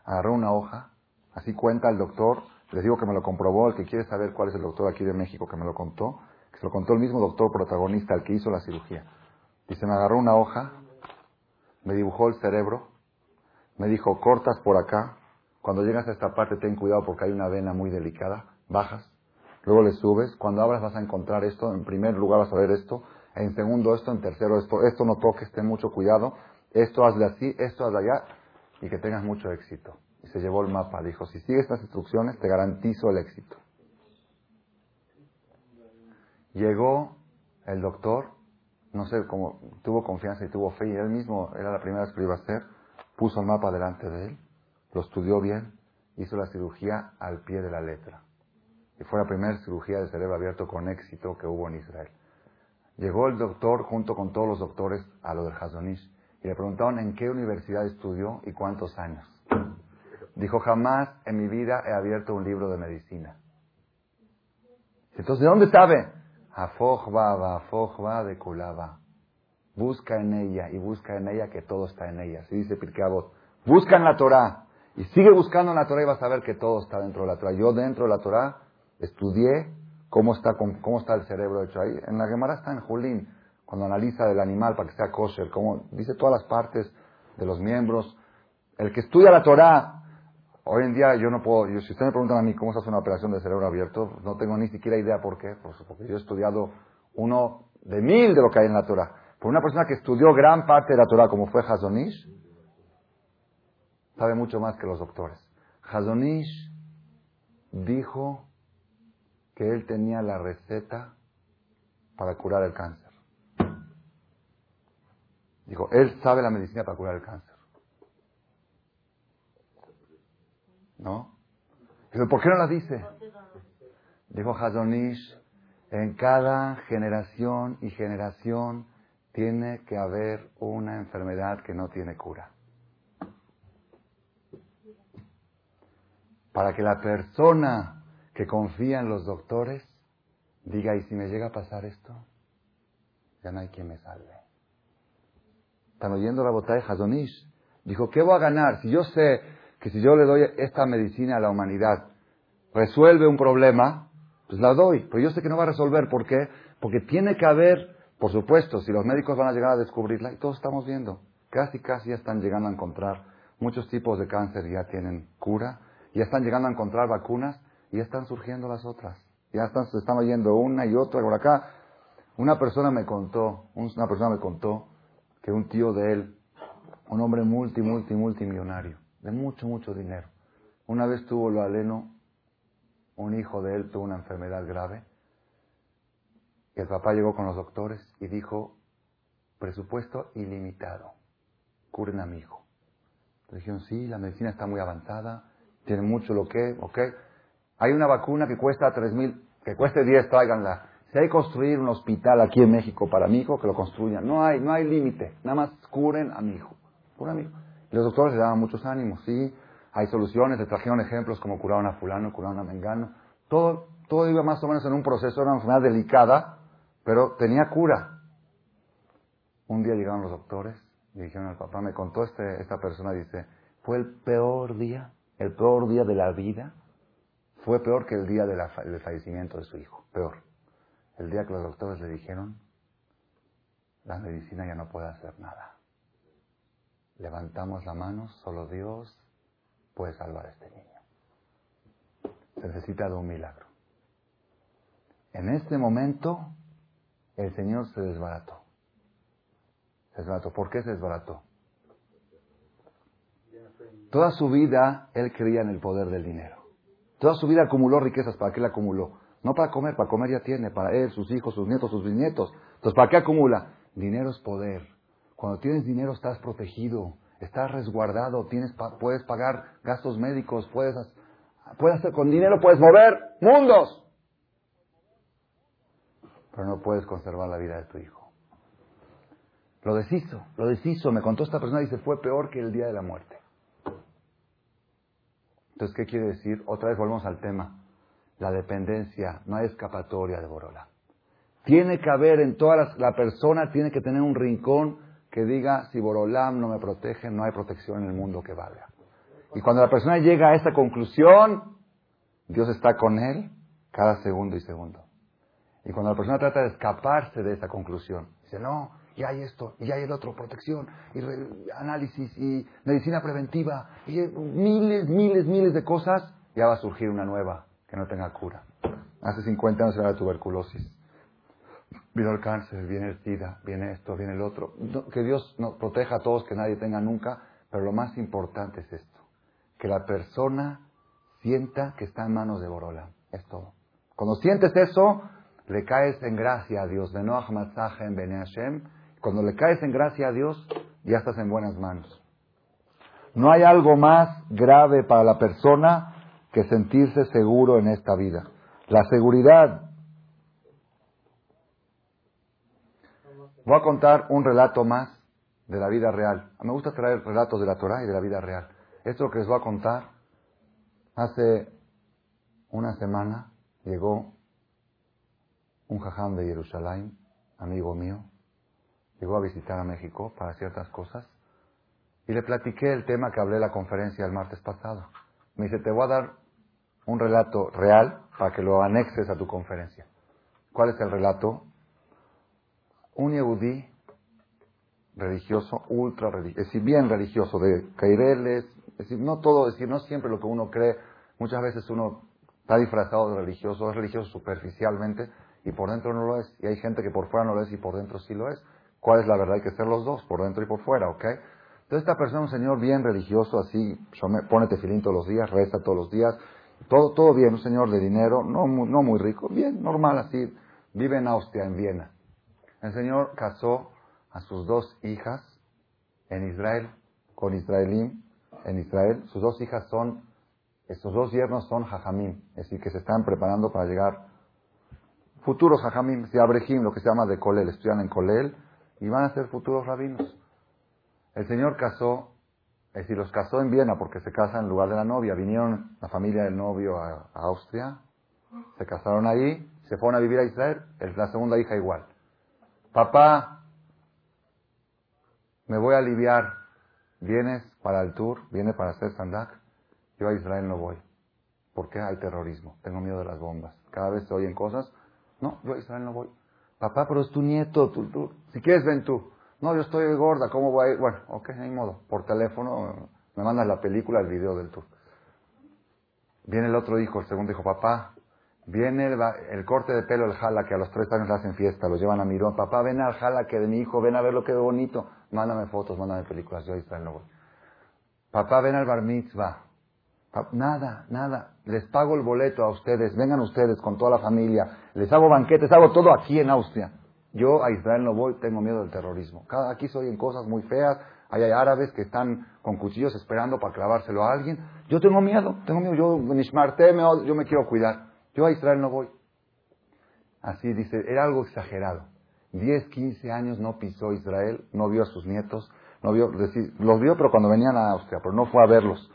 Agarró una hoja, así cuenta el doctor, les digo que me lo comprobó, el que quiere saber cuál es el doctor aquí de México que me lo contó, se lo contó el mismo doctor protagonista, el que hizo la cirugía. Dice, me agarró una hoja, me dibujó el cerebro, me dijo, cortas por acá, cuando llegas a esta parte ten cuidado porque hay una vena muy delicada, bajas, luego le subes, cuando abras vas a encontrar esto, en primer lugar vas a ver esto, en segundo esto, en tercero esto, esto no toques, ten mucho cuidado, esto hazle así, esto hazle allá, y que tengas mucho éxito. Y se llevó el mapa, dijo, si sigues estas instrucciones te garantizo el éxito. Llegó el doctor, no sé cómo, tuvo confianza y tuvo fe, y él mismo, era la primera vez que lo iba a hacer, puso el mapa delante de él, lo estudió bien, hizo la cirugía al pie de la letra. Y fue la primera cirugía de cerebro abierto con éxito que hubo en Israel. Llegó el doctor junto con todos los doctores a lo del Hazonish y le preguntaron en qué universidad estudió y cuántos años. Dijo, jamás en mi vida he abierto un libro de medicina. Entonces, ¿de dónde sabe? Afojba, afojba de. Busca en ella y busca en ella que todo está en ella. Se dice Pirkeabot. Busca en la Torah y sigue buscando en la Torah y vas a ver que todo está dentro de la Torah. Yo dentro de la Torah estudié cómo está, cómo está el cerebro hecho ahí. En la Gemara está en Julín, cuando analiza el animal para que sea kosher, como dice todas las partes de los miembros. El que estudia la Torah Hoy en día yo no puedo, si ustedes me preguntan a mí cómo se hace una operación de cerebro abierto, no tengo ni siquiera idea por qué, porque yo he estudiado uno de mil de lo que hay en la Torah. Por una persona que estudió gran parte de la Torah, como fue Hazonish, sabe mucho más que los doctores. Hazonish dijo que él tenía la receta para curar el cáncer. Dijo, él sabe la medicina para curar el cáncer. ¿No? Dijo, ¿por qué no la dice? Dijo Hazonish, en cada generación y generación tiene que haber una enfermedad que no tiene cura. Para que la persona que confía en los doctores diga, ¿y si me llega a pasar esto? Ya no hay quien me salve. ¿Están oyendo la botella de Hazonish? Dijo, ¿qué voy a ganar? Si yo sé que si yo le doy esta medicina a la humanidad, resuelve un problema, pues la doy. Pero yo sé que no va a resolver. ¿Por qué? Porque tiene que haber, por supuesto, si los médicos van a llegar a descubrirla, y todos estamos viendo, casi casi ya están llegando a encontrar, muchos tipos de cáncer ya tienen cura, ya están llegando a encontrar vacunas, y ya están surgiendo las otras. Ya están, se están oyendo una y otra. Por acá, una persona me contó, una persona me contó que un tío de él, un hombre multi, multi, multimillonario, de mucho, mucho dinero. Una vez tuvo lo aleno, un hijo de él tuvo una enfermedad grave, y el papá llegó con los doctores y dijo, presupuesto ilimitado, curen a mi hijo. Le dijeron, sí, la medicina está muy avanzada, tiene mucho lo que, ok. Hay una vacuna que cuesta tres mil, que cueste 10, tráiganla. Si hay que construir un hospital aquí en México para mi hijo, que lo construyan. No hay, no hay límite. Nada más curen a mi hijo. Curen a mi hijo los doctores le daban muchos ánimos, sí, hay soluciones, le trajeron ejemplos como curaron a fulano, curaron a mengano. Todo, todo iba más o menos en un proceso, era una enfermedad delicada, pero tenía cura. Un día llegaron los doctores y dijeron al papá, me contó este, esta persona, dice, fue el peor día, el peor día de la vida, fue peor que el día del fallecimiento de su hijo, peor. El día que los doctores le dijeron, la medicina ya no puede hacer nada levantamos la mano, solo Dios puede salvar a este niño. Se necesita de un milagro. En este momento, el Señor se desbarató. Se desbarató. ¿Por qué se desbarató? Toda su vida él creía en el poder del dinero. Toda su vida acumuló riquezas. ¿Para qué la acumuló? No para comer, para comer ya tiene, para él, sus hijos, sus nietos, sus bisnietos. Entonces, ¿para qué acumula? Dinero es poder. Cuando tienes dinero estás protegido, estás resguardado, tienes, puedes pagar gastos médicos, puedes, puedes hacer, con dinero puedes mover mundos. Pero no puedes conservar la vida de tu hijo. Lo deshizo, lo deshizo. Me contó esta persona y dice, fue peor que el día de la muerte. Entonces, ¿qué quiere decir? Otra vez volvemos al tema. La dependencia, no hay escapatoria de Borola. Tiene que haber en todas las, la persona tiene que tener un rincón que diga, si Borolam no me protege, no hay protección en el mundo que valga. Y cuando la persona llega a esa conclusión, Dios está con él cada segundo y segundo. Y cuando la persona trata de escaparse de esa conclusión, dice, no, y hay esto, y hay el otro, protección, y análisis, y medicina preventiva, y miles, miles, miles de cosas, ya va a surgir una nueva que no tenga cura. Hace 50 años era la tuberculosis. Vino el cáncer, viene el SIDA, viene esto, viene el otro. que Dios nos proteja a todos, que nadie tenga nunca, pero lo más importante es esto, que la persona sienta que está en manos de Borola. Es todo. Cuando sientes eso, le caes en gracia a Dios. Cuando le caes en gracia a Dios, ya estás en buenas manos. No hay algo más grave para la persona que sentirse seguro en esta vida. La seguridad. Voy a contar un relato más de la vida real. Me gusta traer relatos de la Torah y de la vida real. Esto que les voy a contar, hace una semana llegó un jajam de Jerusalén, amigo mío, llegó a visitar a México para ciertas cosas y le platiqué el tema que hablé en la conferencia el martes pasado. Me dice, te voy a dar un relato real para que lo anexes a tu conferencia. ¿Cuál es el relato? Un yehudí religioso, ultra religioso, es decir, bien religioso, de caireles, es decir, no todo, es decir, no siempre lo que uno cree, muchas veces uno está disfrazado de religioso, es religioso superficialmente, y por dentro no lo es. Y hay gente que por fuera no lo es y por dentro sí lo es. ¿Cuál es la verdad? Hay que ser los dos, por dentro y por fuera, ¿ok? Entonces esta persona, un señor bien religioso, así, pone tefilín todos los días, reza todos los días, todo, todo bien, un señor de dinero, no, no muy rico, bien, normal, así, vive en Austria, en Viena. El señor casó a sus dos hijas en Israel, con israelín, en Israel. Sus dos hijas son, estos dos yernos son jajamín, es decir, que se están preparando para llegar futuros hajamim, si abrejim, lo que se llama de Colel, estudian en Colel y van a ser futuros rabinos. El Señor casó, es decir, los casó en Viena porque se casa en lugar de la novia. Vinieron la familia del novio a, Austria, se casaron ahí, se fueron a vivir a Israel, la segunda hija igual. Papá, me voy a aliviar, ¿vienes para el tour? ¿Vienes para hacer sandak? Yo a Israel no voy. ¿Por qué hay terrorismo? Tengo miedo de las bombas. Cada vez se oyen cosas no, yo a Israel no voy. Papá, pero es tu nieto, tú, si quieres ven tú. No, yo estoy gorda, ¿cómo voy a ir? Bueno, ok, hay modo. Por teléfono me mandas la película, el video del tour. Viene el otro hijo, el segundo hijo, papá, viene el, corte de pelo, el jala, que a los tres años le hacen fiesta, lo llevan a Mirón. Papá, ven al jala que de mi hijo, ven a ver lo que bonito. Mándame fotos, mándame películas, yo a Israel no voy. Papá, ven al bar mitzvah. Nada, nada. Les pago el boleto a ustedes, vengan ustedes con toda la familia, les hago banquetes, hago todo aquí en Austria. Yo a Israel no voy, tengo miedo del terrorismo. Aquí soy en cosas muy feas, hay árabes que están con cuchillos esperando para clavárselo a alguien. Yo tengo miedo, tengo miedo, yo, yo me quiero cuidar. Yo a Israel no voy. Así dice, era algo exagerado. 10, 15 años no pisó Israel, no vio a sus nietos, no vio, decir, los vio pero cuando venían a Austria, pero no fue a verlos.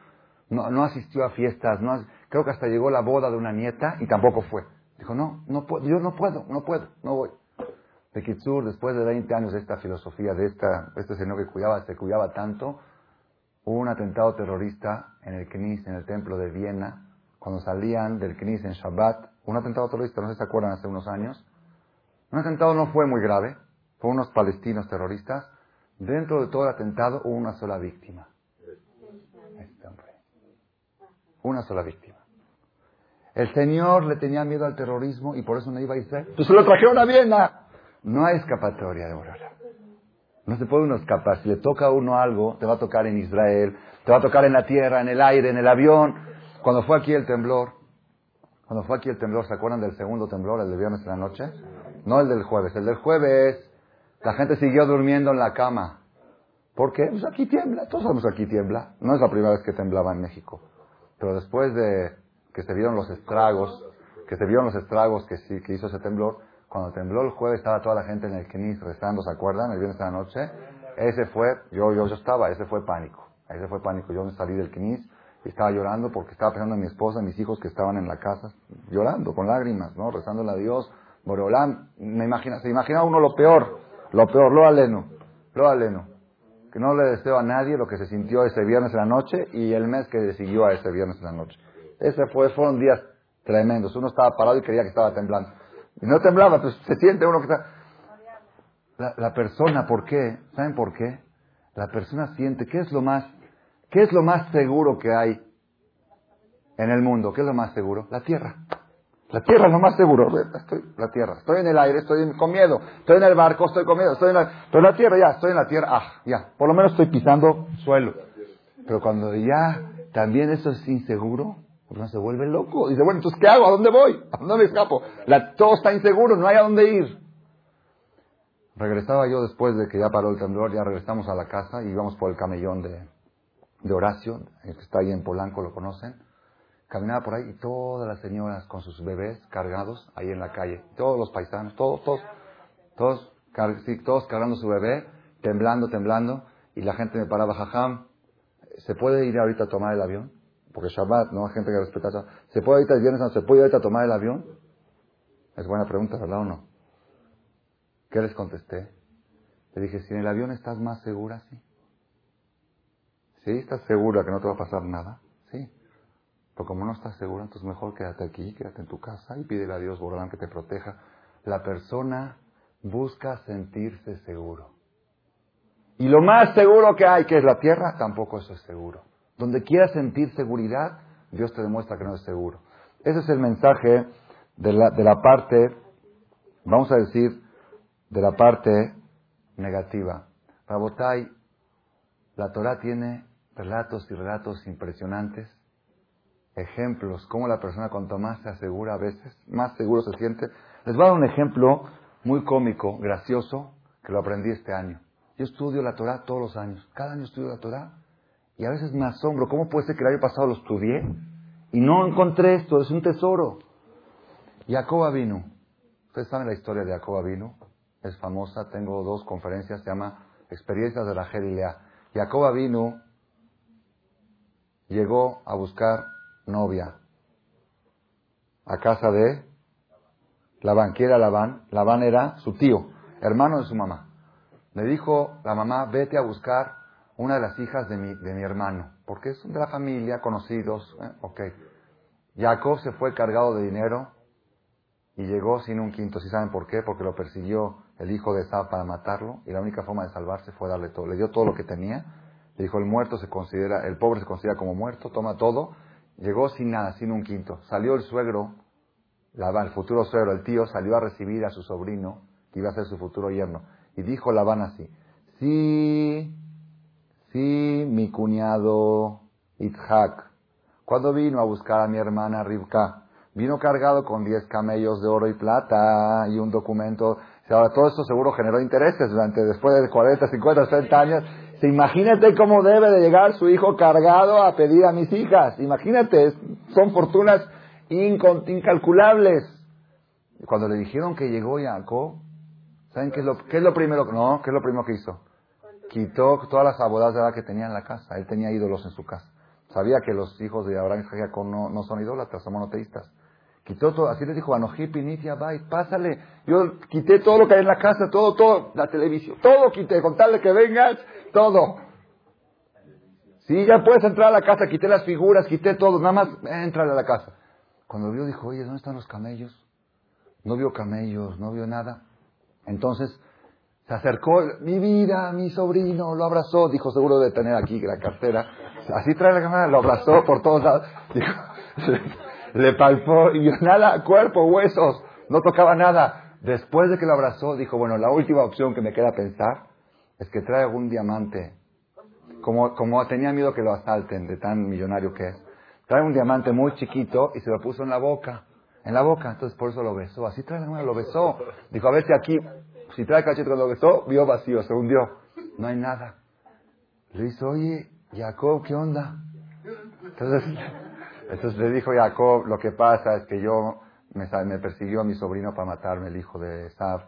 No, asistió a fiestas, no, creo que hasta llegó la boda de una nieta y tampoco fue. Dijo, no, no puedo, yo no puedo, no puedo, no voy. De Kitsur, después de 20 años de esta filosofía, de esta, este señor que cuidaba, se cuidaba tanto, hubo un atentado terrorista en el Knis, en el templo de Viena, cuando salían del Knis en Shabbat, un atentado terrorista, no sé si se acuerdan, hace unos años. Un atentado no fue muy grave, fue unos palestinos terroristas. Dentro de todo el atentado hubo una sola víctima. Una sola víctima. El Señor le tenía miedo al terrorismo y por eso no iba a Israel. Entonces lo trajeron a Viena. No hay escapatoria de Borora. No se puede uno escapar. Si le toca a uno algo, te va a tocar en Israel, te va a tocar en la tierra, en el aire, en el avión. Cuando fue aquí el temblor, cuando fue aquí el temblor, ¿se acuerdan del segundo temblor, el de viernes en la noche? No el del jueves. El del jueves, la gente siguió durmiendo en la cama. ¿Por qué? Pues aquí tiembla. Todos sabemos que aquí tiembla. No es la primera vez que temblaba en México. Pero después de que se vieron los estragos, que se vieron los estragos que, sí, que hizo ese temblor, cuando tembló el jueves estaba toda la gente en el Kenis rezando, ¿se acuerdan? El viernes de la noche. Ese fue, yo, yo, yo estaba, ese fue pánico. Ese fue pánico. Yo me salí del Kenis estaba llorando porque estaba pensando en mi esposa, en mis hijos que estaban en la casa, llorando, con lágrimas, ¿no? Rezándole a Dios. Boreolán, me imagina, se imagina uno lo peor, lo peor, lo aleno, lo aleno que no le deseo a nadie lo que se sintió ese viernes en la noche y el mes que siguió a ese viernes en la noche. Ese fue, fueron días tremendos. Uno estaba parado y creía que estaba temblando. Y no temblaba, pues se siente uno que está... la, la persona, ¿por qué? ¿Saben por qué? La persona siente, ¿qué es lo más, qué es lo más seguro que hay en el mundo? ¿Qué es lo más seguro? La tierra. La tierra es lo más seguro. Estoy, la tierra. Estoy en el aire, estoy con miedo. Estoy en el barco, estoy con miedo. Estoy en la, la tierra, ya, estoy en la tierra. Ah, ya. Por lo menos estoy pisando suelo. Pero cuando ya también eso es inseguro, uno se vuelve loco. Dice, bueno, entonces, ¿qué hago? ¿A dónde voy? ¿A dónde me escapo? La, todo está inseguro, no hay a dónde ir. Regresaba yo después de que ya paró el temblor, ya regresamos a la casa y íbamos por el camellón de, de Horacio, que está ahí en Polanco, lo conocen. Caminaba por ahí y todas las señoras con sus bebés cargados ahí en la calle. Todos los paisanos, todos, todos, todos, todos cargando su bebé, temblando, temblando. Y la gente me paraba, jajam, ¿se puede ir ahorita a tomar el avión? Porque Shabbat, ¿no? Hay gente que respeta eso. ¿Se puede ahorita el viernes, ¿se puede ahorita tomar el avión? Es buena pregunta, ¿verdad o no? ¿Qué les contesté? Le dije, si en el avión estás más segura, sí. ¿Sí? ¿Estás segura que no te va a pasar nada? Sí. Pero como no estás segura, entonces mejor quédate aquí, quédate en tu casa y pídele a Dios, Borolán, que te proteja. La persona busca sentirse seguro. Y lo más seguro que hay, que es la tierra, tampoco eso es seguro. Donde quieras sentir seguridad, Dios te demuestra que no es seguro. Ese es el mensaje de la, de la parte, vamos a decir, de la parte negativa. Rabotai, la Torah tiene relatos y relatos impresionantes, ejemplos, cómo la persona cuanto más se asegura a veces, más seguro se siente. Les voy a dar un ejemplo muy cómico, gracioso, que lo aprendí este año. Yo estudio la Torah todos los años, cada año estudio la Torah, y a veces me asombro, ¿cómo puede ser que el año pasado lo estudié y no encontré esto? Es un tesoro. Jacob vino. Ustedes saben la historia de Jacob vino es famosa, tengo dos conferencias, se llama Experiencias de la Gerilea. Jacob vino, llegó a buscar novia a casa de Labán. ¿Quién era Labán? Labán era su tío, hermano de su mamá. Le dijo la mamá, vete a buscar una de las hijas de mi, de mi hermano, porque son de la familia, conocidos. ¿eh? Ok. Jacob se fue cargado de dinero y llegó sin un quinto. ¿Sí saben por qué? Porque lo persiguió el hijo de Esab para matarlo y la única forma de salvarse fue darle todo. Le dio todo lo que tenía. Dijo, el muerto se considera, el pobre se considera como muerto, toma todo. Llegó sin nada, sin un quinto. Salió el suegro, Labán, el futuro suegro, el tío, salió a recibir a su sobrino, que iba a ser su futuro yerno. Y dijo Labán así, sí, sí, mi cuñado Itzhak, cuando vino a buscar a mi hermana Rivka, vino cargado con diez camellos de oro y plata y un documento Ahora, todo esto seguro generó intereses durante, después de 40, 50, 60 años. Imagínate cómo debe de llegar su hijo cargado a pedir a mis hijas. Imagínate, son fortunas incalculables. Cuando le dijeron que llegó Jacob, ¿saben qué es lo, qué es primero? No, ¿qué es lo primero que hizo? Quitó todas las abogadas de que tenía en la casa. Él tenía ídolos en su casa. Sabía que los hijos de Abraham y Jacob no, son idólatras, son monoteístas. Quitó todo, así le dijo a Pinitia Bait, pásale. Yo quité todo lo que hay en la casa, todo, todo, la televisión, todo quité, con tal de que vengas, todo. Sí, ya puedes entrar a la casa, quité las figuras, quité todo, nada más entra a la casa. Cuando vio, dijo, oye, ¿dónde están los camellos? No vio camellos, no vio nada. Entonces, se acercó, mi vida, mi sobrino, lo abrazó, dijo, seguro de tener aquí la cartera. Así trae la cámara, lo abrazó por todos lados. Dijo, le palpó y vio nada, cuerpo, huesos, no tocaba nada. Después de que lo abrazó, dijo, bueno, la última opción que me queda pensar es que trae algún diamante. Como, como tenía miedo que lo asalten, de tan millonario que es. Trae un diamante muy chiquito y se lo puso en la boca. En la boca, entonces por eso lo besó. Así trae la mano, lo besó. Dijo, a ver si aquí, si trae cachito lo besó, vio vacío, se hundió. No hay nada. Le dice, oye, Jacob, ¿qué onda? Entonces, le dijo Jacob, lo que pasa es que yo me, persiguió a mi sobrino para matarme, el hijo de Saf,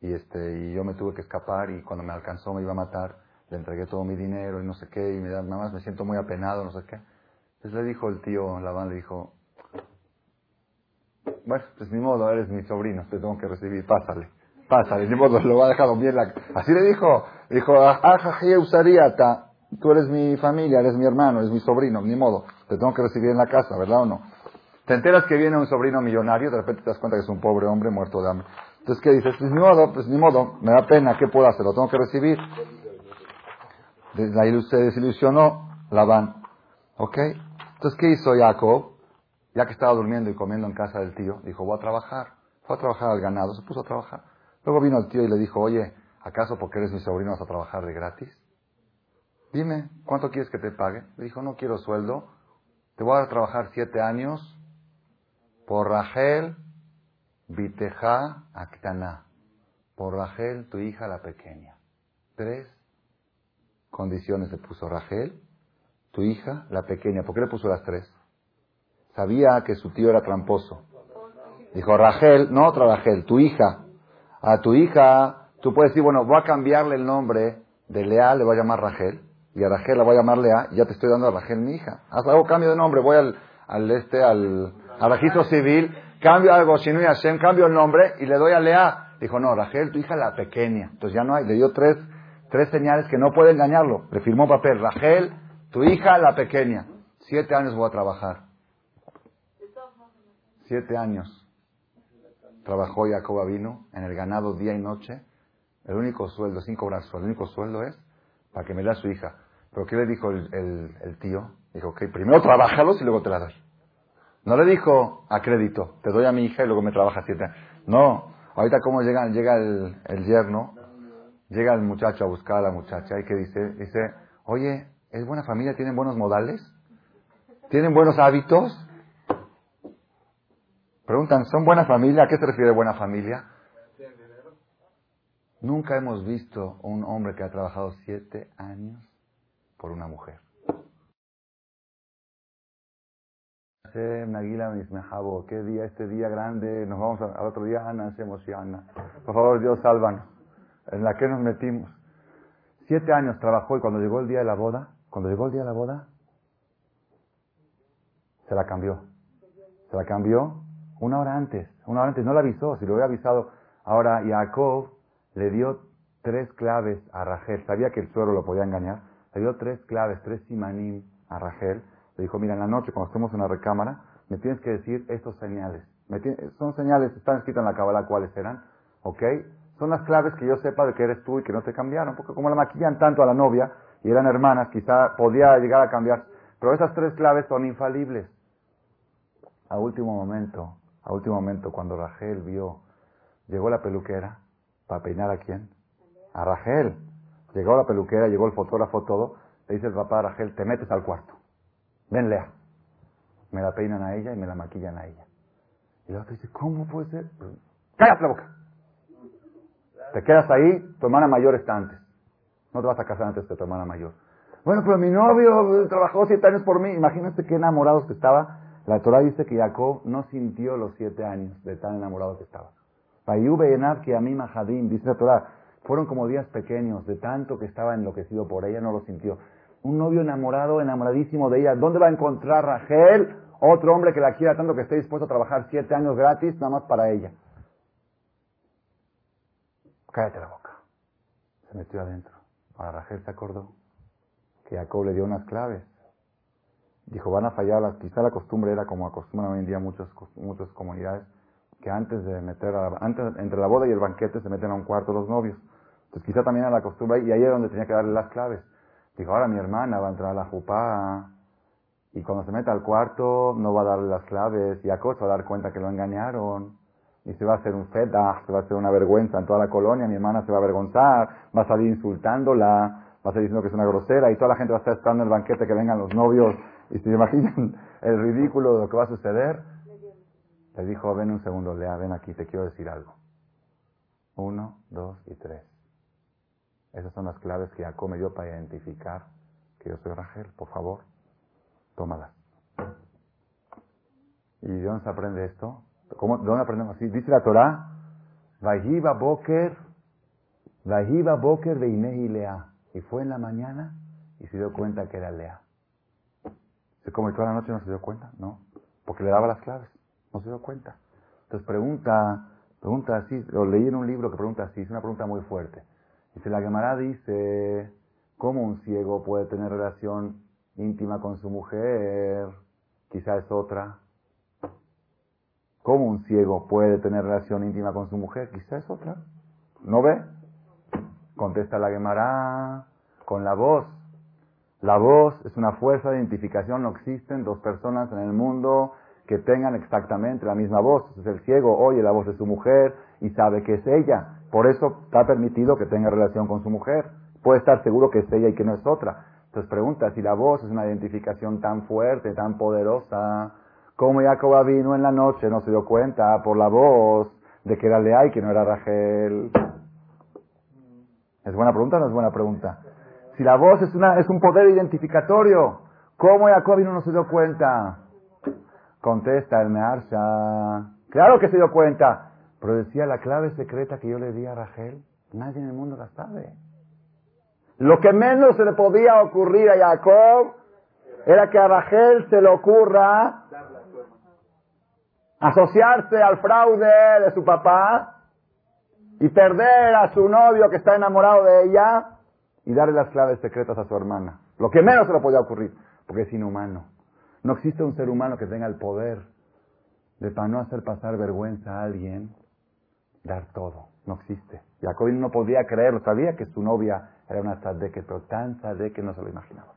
y, este, y yo me tuve que escapar y cuando me alcanzó me iba a matar, le entregué todo mi dinero y no sé qué, y me, nada más me siento muy apenado, no sé qué. Entonces le dijo el tío Labán, le dijo, bueno, pues ni modo, eres mi sobrino, te tengo que recibir, pásale, pásale, ni modo, lo va a dejar bien la... Así le dijo, dijo, ajaje usariata, tú eres mi familia, eres mi hermano, eres mi sobrino, ni modo, te tengo que recibir en la casa, ¿verdad o no? Te enteras que viene un sobrino millonario, de repente te das cuenta que es un pobre hombre muerto de hambre. Entonces, ¿qué dices? Pues ni modo, pues ni modo, me da pena, ¿qué puedo hacer? Lo tengo que recibir. Ahí se desilusionó Labán. ¿Ok? Entonces, ¿qué hizo Jacob? Ya que estaba durmiendo y comiendo en casa del tío, dijo, voy a trabajar. Fue a trabajar al ganado, se puso a trabajar. Luego vino el tío y le dijo, oye, ¿acaso porque eres mi sobrino vas a trabajar de gratis? Dime, ¿cuánto quieres que te pague? Le dijo, no quiero sueldo, te voy a trabajar siete años por Rachel, Viteja, Actana. Por Rachel, tu hija la pequeña. Tres condiciones le puso Rachel, tu hija la pequeña. ¿Por qué le puso las tres? Sabía que su tío era tramposo. Dijo, Rachel, no otra Rachel, tu hija. A tu hija, tú puedes decir, bueno, voy a cambiarle el nombre de Lea, le voy a llamar Rachel. Y a Rachel la voy a llamar Lea, ya te estoy dando a Rachel mi hija. Haz algo, cambio de nombre, voy al, al este, al, al registro civil, cambio algo, y Hashem, cambio el nombre y le doy a Lea. Dijo, no, Rachel, tu hija la pequeña. Entonces ya no hay, le dio tres, tres señales que no puede engañarlo. Le firmó papel, Rachel, tu hija la pequeña. Siete años voy a trabajar. Siete años. Trabajó Jacob vino en el ganado día y noche. El único sueldo, sin cobrar el único sueldo es para que me dé a su hija. Pero ¿qué le dijo el, tío? Dijo, ok, primero trabajalos y luego te la doy. No le dijo a crédito, te doy a mi hija y luego me trabaja siete años. No, ahorita como llega, llega el, el yerno, llega el muchacho a buscar a la muchacha y que dice, dice, oye, ¿es buena familia? ¿Tienen buenos modales? ¿Tienen buenos hábitos? Preguntan, ¿son buena familia? ¿A qué se refiere buena familia? Nunca hemos visto un hombre que ha trabajado siete años por una mujer. Qué día, este día grande, nos vamos al otro día, Ana, se emociona. Por favor, Dios, sálvanos. En la que nos metimos. Siete años trabajó y cuando llegó el día de la boda, cuando llegó el día de la boda, se la cambió. Se la cambió una hora antes. Una hora antes, no la avisó, si lo hubiera avisado. Ahora Jacob le dio tres claves a Rachel. Sabía que el suero lo podía engañar. Le dio tres claves, tres simanim a Rachel le dijo, mira, en la noche cuando estemos en la recámara, me tienes que decir estos señales. son señales, están escritas en la cabala cuáles eran, ¿ok? Son las claves que yo sepa de que eres tú y que no te cambiaron, porque como la maquillan tanto a la novia y eran hermanas, quizá podía llegar a cambiar. Pero esas tres claves son infalibles. A último momento, a último momento, cuando Rachel vio, llegó la peluquera, ¿para peinar a quién? A Rachel. Llegó la peluquera, llegó el fotógrafo, todo. Le dice el papá a Rachel, te metes al cuarto. Ven, Lea. Me la peinan a ella y me la maquillan a ella. Y la otra dice, ¿cómo puede ser? Cállate la boca. Te quedas ahí, tu hermana mayor está antes. No te vas a casar antes de tu hermana mayor. Bueno, pero mi novio trabajó siete años por mí. Imagínate qué enamorados que estaba. La Torah dice que Jacob no sintió los siete años de tan enamorado que estaba. que dice la Torah, fueron como días pequeños, de tanto que estaba enloquecido por ella, no lo sintió. Un novio enamorado, enamoradísimo de ella. ¿Dónde va a encontrar Rachel? Otro hombre que la quiera tanto que esté dispuesto a trabajar siete años gratis nada más para ella. Cállate la boca. Se metió adentro. Ahora Rachel se acordó que Jacob le dio unas claves. Dijo, van a fallar quizá la costumbre era como acostumbran hoy en día muchas, comunidades, que antes de meter, antes, entre la boda y el banquete se meten a un cuarto los novios. Entonces quizá también era la costumbre y ahí era donde tenía que darle las claves. Dijo, ahora mi hermana va a entrar a la jupá y cuando se meta al cuarto no va a darle las claves y a se va a dar cuenta que lo engañaron y se va a hacer un feta, se va a hacer una vergüenza en toda la colonia, mi hermana se va a avergonzar, va a salir insultándola, va a salir diciendo que es una grosera y toda la gente va a estar esperando el banquete que vengan los novios y se imaginan el ridículo de lo que va a suceder. Le dijo, ven un segundo, Lea, ven aquí, te quiero decir algo. Uno, dos y tres. Esas son las claves que Jacob me dio para identificar que yo soy Rachel. Por favor, tómalas. ¿Y de dónde se aprende esto? ¿Cómo, ¿De dónde aprendemos así? Dice la Torah, Vajiva Boker, Vajiva Boker de y Lea. Y fue en la mañana y se dio cuenta que era Lea. ¿Se comió toda la noche no se dio cuenta? No. Porque le daba las claves. No se dio cuenta. Entonces pregunta, pregunta así, lo leí en un libro que pregunta así, es una pregunta muy fuerte. Dice la Gemara dice, ¿cómo un ciego puede tener relación íntima con su mujer? Quizá es otra. ¿Cómo un ciego puede tener relación íntima con su mujer? Quizá es otra. ¿No ve? Contesta la Gemara con la voz. La voz es una fuerza de identificación. No existen dos personas en el mundo que tengan exactamente la misma voz. Entonces el ciego oye la voz de su mujer y sabe que es ella. Por eso está permitido que tenga relación con su mujer. Puede estar seguro que es ella y que no es otra. Entonces pregunta si la voz es una identificación tan fuerte, tan poderosa, como Jacob vino en la noche, no se dio cuenta por la voz de que era Lea y que no era Rachel. ¿Es buena pregunta o no es buena pregunta? Si la voz es, una, es un poder identificatorio, ¿cómo Jacob vino no se dio cuenta? Contesta el Mearsha. Claro que se dio cuenta. Pero decía la clave secreta que yo le di a Rachel, nadie en el mundo la sabe. Lo que menos se le podía ocurrir a Jacob era que a Rachel se le ocurra asociarse al fraude de su papá y perder a su novio que está enamorado de ella y darle las claves secretas a su hermana. Lo que menos se le podía ocurrir, porque es inhumano. No existe un ser humano que tenga el poder de para no hacer pasar vergüenza a alguien, dar todo. No existe. Jacob no podía creerlo, sabía que su novia era una que pero tan que no se lo imaginaba.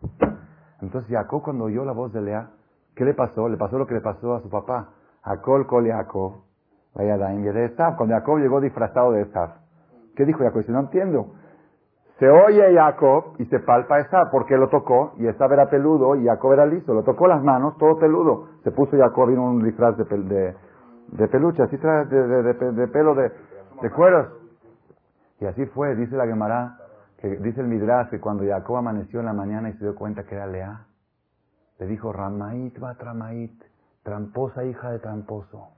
Entonces Jacob cuando oyó la voz de Lea, ¿qué le pasó? Le pasó lo que le pasó a su papá. Jacob col Jacob, vaya de Cuando Jacob llegó disfrazado de Esaf, ¿qué dijo Jacob? Dice, no entiendo. Se oye Jacob y se palpa Esaf porque lo tocó y Esaf era peludo y Jacob era liso. Lo tocó las manos, todo peludo. Se puso Jacob en un disfraz de, de, de peluche, así de, de, de, pelo de, cueros. Y así fue, dice la Gemara, que dice el Midrash que cuando Jacob amaneció en la mañana y se dio cuenta que era Lea, le dijo, Ramait va Tramait, tramposa hija de tramposo.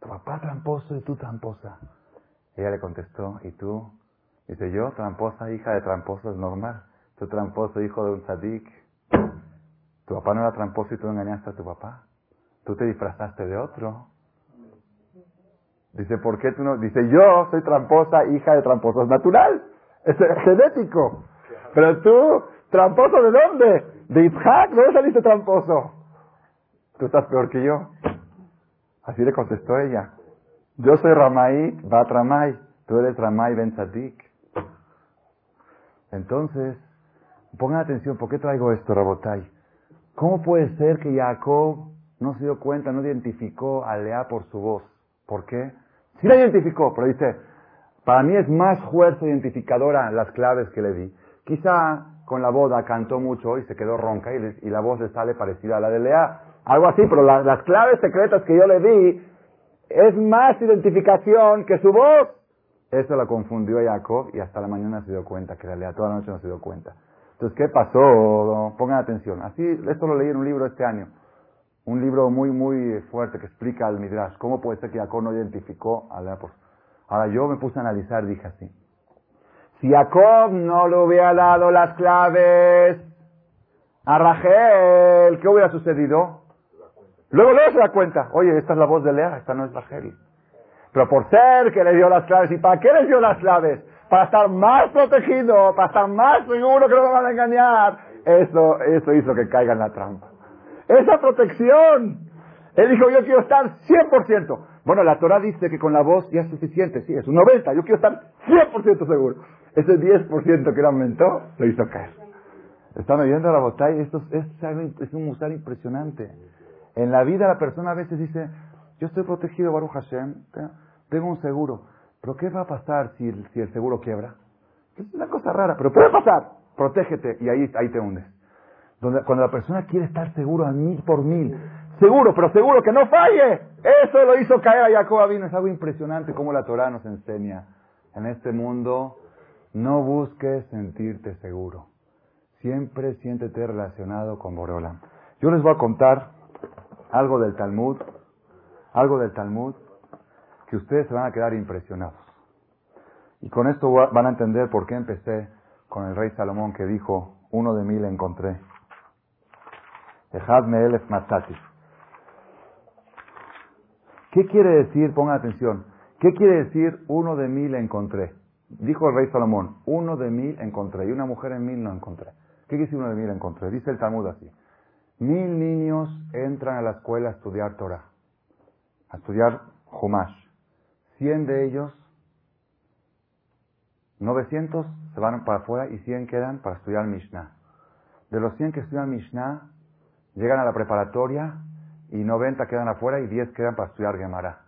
Tu papá tramposo y tú tramposa. Ella le contestó, ¿y tú? Dice, yo, tramposa, hija de tramposo, es normal. Tú tramposo, hijo de un sadik. Tu papá no era tramposo y tú engañaste a tu papá. Tú te disfrazaste de otro. Dice, ¿por qué tú no? Dice, yo soy tramposa, hija de tramposo. Es natural. Es genético. Pero tú, ¿tramposo de dónde? De ¿de dónde saliste tramposo? Tú estás peor que yo. Así le contestó ella. Yo soy Ramay, Bat Ramay. Tú eres Ramay Ben Sadik. Entonces, pongan atención, ¿por qué traigo esto, Rabotai? ¿Cómo puede ser que Jacob no se dio cuenta, no identificó a Lea por su voz? ¿Por qué? Sí la identificó, pero dice, para mí es más fuerza identificadora las claves que le di. Quizá con la boda cantó mucho y se quedó ronca y, la voz le sale parecida a la de Lea. Algo así, pero las claves secretas que yo le di es más identificación que su voz. Eso la confundió a Jacob y hasta la mañana se dio cuenta que era toda la noche no se dio cuenta. Entonces, ¿qué pasó? Pongan atención. Así, esto lo leí en un libro este año. Un libro muy, muy fuerte que explica al Midrash. ¿Cómo puede ser que Jacob no identificó a Lea? Ahora yo me puse a analizar, dije así. Si Jacob no le hubiera dado las claves a Rachel, ¿qué hubiera sucedido? Luego luego se da cuenta, oye, esta es la voz de Lea, esta no es Rachel. Pero por ser que le dio las claves, ¿y para qué le dio las claves? Para estar más protegido, para estar más seguro que no me van a engañar. Eso, eso hizo que caiga en la trampa. Esa protección. Él dijo, yo quiero estar 100%. Bueno, la Torah dice que con la voz ya es suficiente, sí, es un 90. Yo quiero estar 100% seguro. Ese 10% que le aumentó, lo hizo caer. ¿Están oyendo la botella? Esto es, es un musar impresionante. En la vida la persona a veces dice, yo estoy protegido, Baruch Hashem, tengo un seguro. Pero ¿qué va a pasar si el, si el seguro quiebra? Es una cosa rara, pero puede pasar. Protégete y ahí, ahí te hundes. Donde, cuando la persona quiere estar seguro a mil por mil, seguro, pero seguro que no falle, eso lo hizo caer a Jacob Vino. Es algo impresionante como la Torah nos enseña. En este mundo, no busques sentirte seguro. Siempre siéntete relacionado con Boreolam. Yo les voy a contar algo del Talmud algo del Talmud que ustedes se van a quedar impresionados. Y con esto van a entender por qué empecé con el rey Salomón que dijo, uno de mil encontré. Dejadme elef matati. ¿Qué quiere decir? Pongan atención. ¿Qué quiere decir uno de mil encontré? Dijo el rey Salomón, uno de mil encontré y una mujer en mil no encontré. ¿Qué quiere decir uno de mil encontré? Dice el Talmud así. Mil niños entran a la escuela a estudiar Torah a estudiar Humash. 100 de ellos, 900 se van para afuera y 100 quedan para estudiar Mishnah. De los 100 que estudian Mishnah, llegan a la preparatoria y 90 quedan afuera y 10 quedan para estudiar Gemara.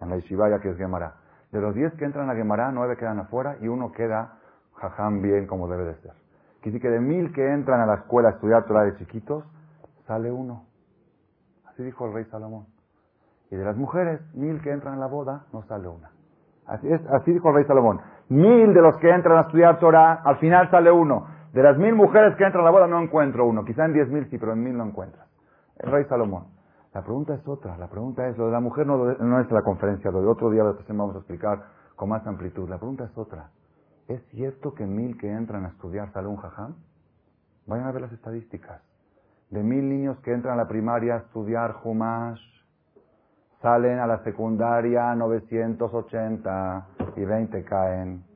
En la Ishibaya que es Gemara. De los 10 que entran a Gemara, 9 quedan afuera y uno queda jajam bien como debe de ser. Quiere que de mil que entran a la escuela a estudiar Torah de chiquitos, sale uno. Así dijo el rey Salomón. Y de las mujeres, mil que entran a la boda, no sale una. Así, es, así dijo el rey Salomón. Mil de los que entran a estudiar Torah, al final sale uno. De las mil mujeres que entran a la boda no encuentro uno. Quizá en diez mil sí, pero en mil no encuentras. El rey Salomón. La pregunta es otra. La pregunta es, lo de la mujer no, no es la conferencia, lo de otro día lo vamos a explicar con más amplitud. La pregunta es otra. ¿Es cierto que mil que entran a estudiar sale un jajam? Vayan a ver las estadísticas. De mil niños que entran a la primaria a estudiar Humash, salen a la secundaria 980 y 20 caen.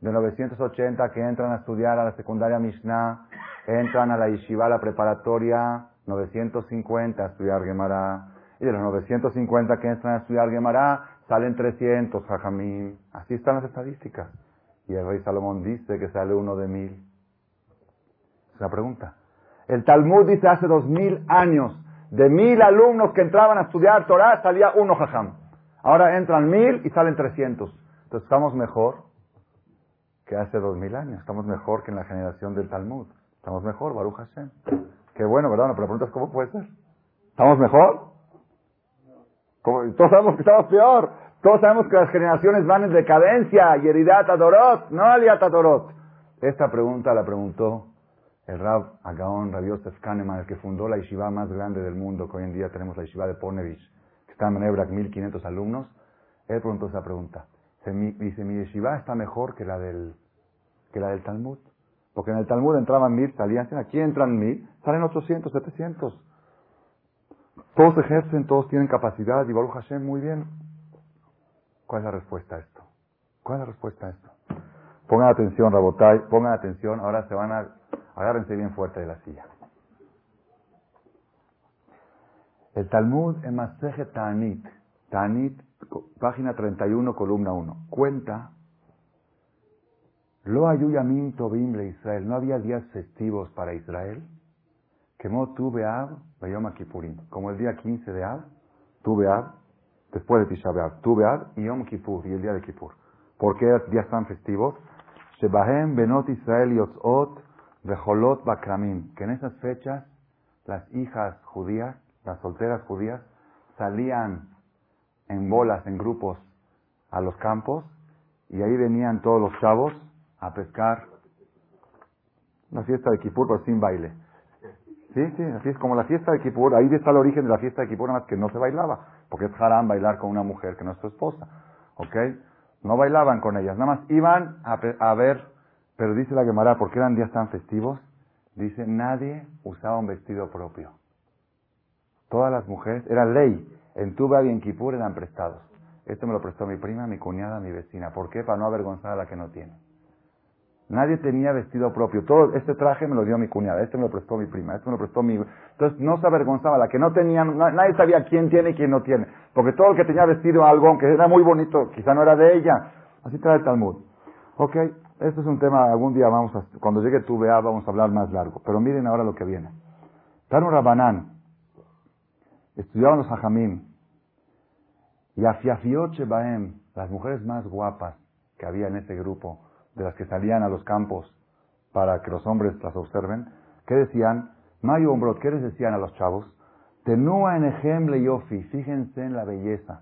De 980 que entran a estudiar a la secundaria Mishnah, entran a la yeshiva, la preparatoria 950 a estudiar Gemara. Y de los 950 que entran a estudiar Gemara, salen 300 jajamim. Así están las estadísticas. Y el rey Salomón dice que sale uno de mil. Es una pregunta. El Talmud dice hace dos mil años de mil alumnos que entraban a estudiar Torah, salía uno jajam. Ahora entran mil y salen trescientos. Entonces estamos mejor que hace dos mil años. Estamos mejor que en la generación del Talmud. Estamos mejor, Baruch Hashem. Qué bueno, ¿verdad? pero la pregunta es ¿cómo puede ser? ¿Estamos mejor? Todos sabemos que estamos peor. Todos sabemos que las generaciones van en decadencia. Yeridat Adorot, no Aliat Adorot. Esta pregunta la preguntó el Rab Agaon Rav Yosef el que fundó la yeshiva más grande del mundo, que hoy en día tenemos la yeshiva de Ponevich, que está en Menebrak, 1500 alumnos, él preguntó esa pregunta. Dice, mi yeshiva está mejor que la del, que la del Talmud. Porque en el Talmud entraban mil, salían, aquí entran mil, salen 800, 700. Todos ejercen, todos tienen capacidad, y Baruch Hashem, muy bien. ¿Cuál es la respuesta a esto? ¿Cuál es la respuesta a esto? Pongan atención, Rabotai, pongan atención, ahora se van a Agárrense bien fuerte de la silla. El Talmud en Maseje Ta'anit, Ta'anit, página 31, columna 1, cuenta, Lo ayuyamim tobim le Israel, no había días festivos para Israel, quemó tu Beab, Bayom Kippurim, como el día 15 de Ab, tu Beab, después de Tisha B'Av, tu Beab y Yom Kippur, y el día de Kippur. ¿Por qué días tan festivos? Shebahem Benot Israel Yotzot Jolot Bakramim, que en esas fechas las hijas judías, las solteras judías, salían en bolas, en grupos, a los campos, y ahí venían todos los chavos a pescar la fiesta de Kippur, pero sin baile. Sí, sí, así es como la fiesta de Kippur, ahí está el origen de la fiesta de Kippur, nada más que no se bailaba, porque es haram bailar con una mujer que no es tu esposa, ¿ok? No bailaban con ellas, nada más iban a, a ver pero dice la Gemara, ¿por qué eran días tan festivos? Dice, nadie usaba un vestido propio. Todas las mujeres, era ley, en Tuba y en Kipur eran prestados. Esto me lo prestó mi prima, mi cuñada, mi vecina. ¿Por qué? Para no avergonzar a la que no tiene. Nadie tenía vestido propio. Todo este traje me lo dio mi cuñada, este me lo prestó mi prima, este me lo prestó mi... Entonces no se avergonzaba. La que no tenía, nadie sabía quién tiene y quién no tiene. Porque todo el que tenía vestido algo, aunque era muy bonito, quizá no era de ella. Así trae el Talmud. Ok, este es un tema, algún día vamos a, cuando llegue tu vea vamos a hablar más largo. Pero miren ahora lo que viene. Tanu Rabanán, estudiaban los hajamim, y Afiafioche Baem, las mujeres más guapas que había en ese grupo, de las que salían a los campos para que los hombres las observen, ¿qué decían? Mayo Ombrot, ¿qué les decían a los chavos? Tenúa en ejemplo yofi, fíjense en la belleza.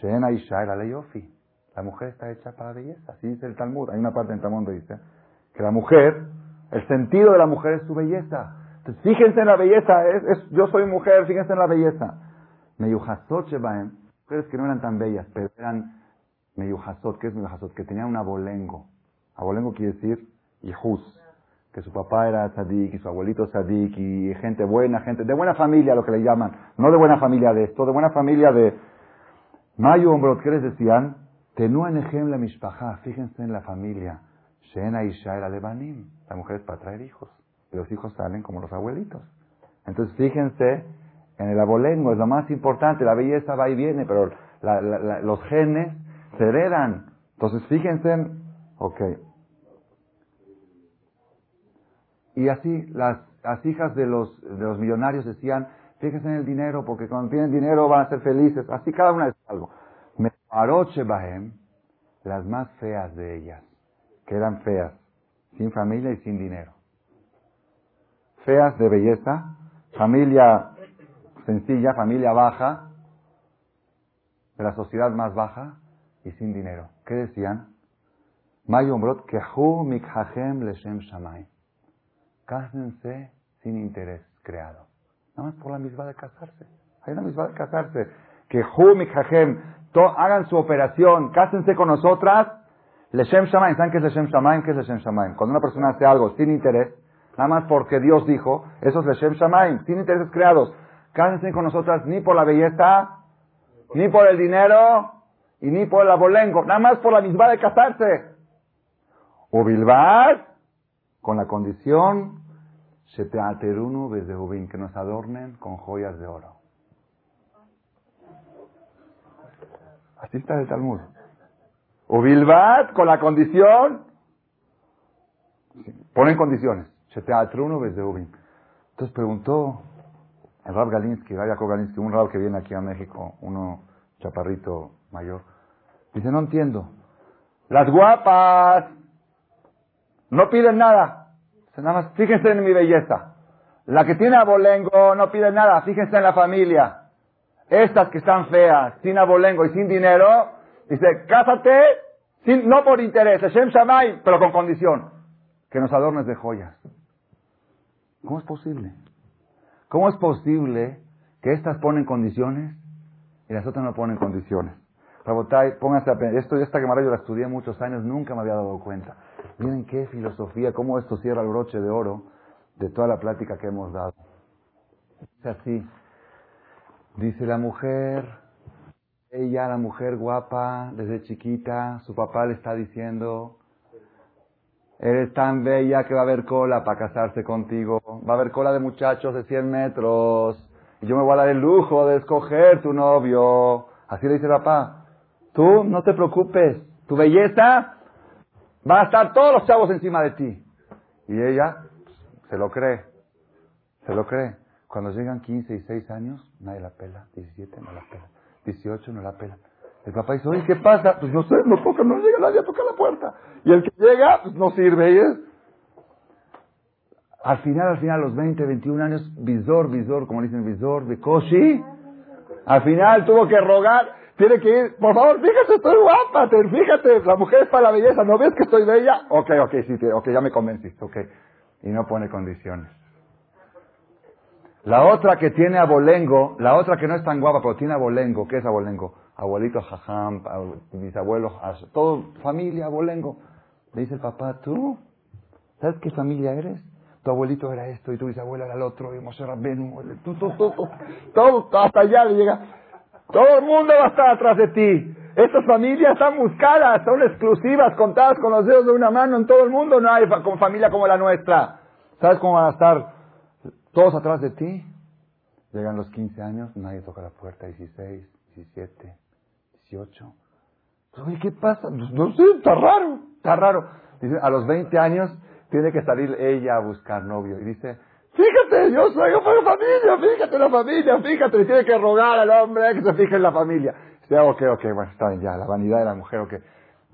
Shena Isha era yofi. La mujer está hecha para belleza, así dice el Talmud. Hay una parte en Talmud donde dice que la mujer, el sentido de la mujer es su belleza. Fíjense en la belleza, es, yo soy mujer, fíjense en la belleza. Meyuhasot Shebaem, mujeres que no eran tan bellas, pero eran Meyuhasot, ¿qué es Meyuhasot? Que tenían un abolengo. Abolengo quiere decir Yehus, que su papá era tzadik y su abuelito tzadik y gente buena, gente de buena familia, lo que le llaman. No de buena familia de esto, de buena familia de... Ombrot, ¿qué les decían? Tenuan ejem la mishpaja, fíjense en la familia. Shena Isha era Lebanim, la mujer es para traer hijos. Los hijos salen como los abuelitos. Entonces fíjense En el abolengo es lo más importante. La belleza va y viene, pero los genes se heredan. Entonces, fíjense. Ok. Y así las, las hijas de los, de los millonarios decían, fíjense en el dinero, porque cuando tienen dinero van a ser felices. Así cada una es algo. Me paroche bahem, las más feas de ellas, que eran feas, sin familia y sin dinero. Feas de belleza, familia sencilla, familia baja, de la sociedad más baja y sin dinero. ¿Qué decían? Mayombrot kehu mikhahem leshem shamay. Cásense sin interés creado. Nada más por la misma de casarse. Hay una misma de casarse. Kehu mikhahem. Hagan su operación, cásense con nosotras. Leshem Shamayim. ¿Saben qué es Leshem Shamayim? ¿Qué es Leshem Shamayim? Cuando una persona hace algo sin interés, nada más porque Dios dijo, eso es Leshem Shamayim, sin intereses creados. Cásense con nosotras ni por la belleza, ni por el dinero, y ni por el abolengo, nada más por la misma de casarse. O bilbar, con la condición, se te ateruno desde que nos adornen con joyas de oro. Así está el Talmud. O bilbar, con la condición, ponen condiciones. Se te ateruno desde Ubin. Entonces preguntó el Rab Galinsky, Jacob Galinsky, un Rab que viene aquí a México, uno chaparrito mayor, dice, no entiendo. Las guapas no piden nada. Nada más, fíjense en mi belleza. La que tiene abolengo no pide nada, fíjense en la familia. Estas que están feas, sin abolengo y sin dinero, dice, cásate, no por interés, Shem Shamay, pero con condición, que nos adornes de joyas. ¿Cómo es posible? ¿Cómo es posible que estas ponen condiciones y las otras no ponen condiciones? Rabotai, pónganse a Esto, esta que yo la estudié muchos años, nunca me había dado cuenta. Miren qué filosofía, cómo esto cierra el broche de oro de toda la plática que hemos dado. Es así. Dice la mujer, ella, la mujer guapa, desde chiquita, su papá le está diciendo, Eres tan bella que va a haber cola para casarse contigo. Va a haber cola de muchachos de 100 metros. Y yo me voy a dar el lujo de escoger tu novio. Así le dice papá. Tú no te preocupes. Tu belleza va a estar todos los chavos encima de ti. Y ella se lo cree. Se lo cree. Cuando llegan 15 y 6 años, nadie la pela. 17 no la pela. 18 no la pela. El papá dice, oye, ¿qué pasa? Pues no sé, no toca, no llega nadie a tocar la puerta. Y el que llega, pues no sirve. ¿eh? Al final, al final, los 20, 21 años, visor, visor, como dicen, visor, de Koshi, al final tuvo que rogar, tiene que ir, por favor, fíjate, estoy guapa, fíjate, la mujer es para la belleza, ¿no ves que estoy bella? Ok, ok, sí, ok, ya me convenciste, ok. Y no pone condiciones. La otra que tiene abolengo, la otra que no es tan guapa, pero tiene abolengo, ¿qué es abolengo? Abuelito jajam, abuelos, todo familia, abolengo. Le dice el papá, ¿tú? ¿Sabes qué familia eres? Tu abuelito era esto y tu bisabuela era el otro y Moshe Rabbenu, tú, tú, tú, todo, hasta allá le llega. Todo el mundo va a estar atrás de ti. Estas familias están buscadas, son exclusivas, contadas con los dedos de una mano en todo el mundo. No hay con familia como la nuestra. ¿Sabes cómo van a estar todos atrás de ti? Llegan los 15 años, nadie toca la puerta, 16, 17, 18. Oye, ¿qué pasa? No sé, está raro, está raro. Dice, a los 20 años tiene que salir ella a buscar novio. Y dice, fíjate, yo soy una familia, fíjate la familia, fíjate. Y tiene que rogar al hombre que se fije en la familia. Dice, ok, ok, bueno, está bien, ya, la vanidad de la mujer, ok.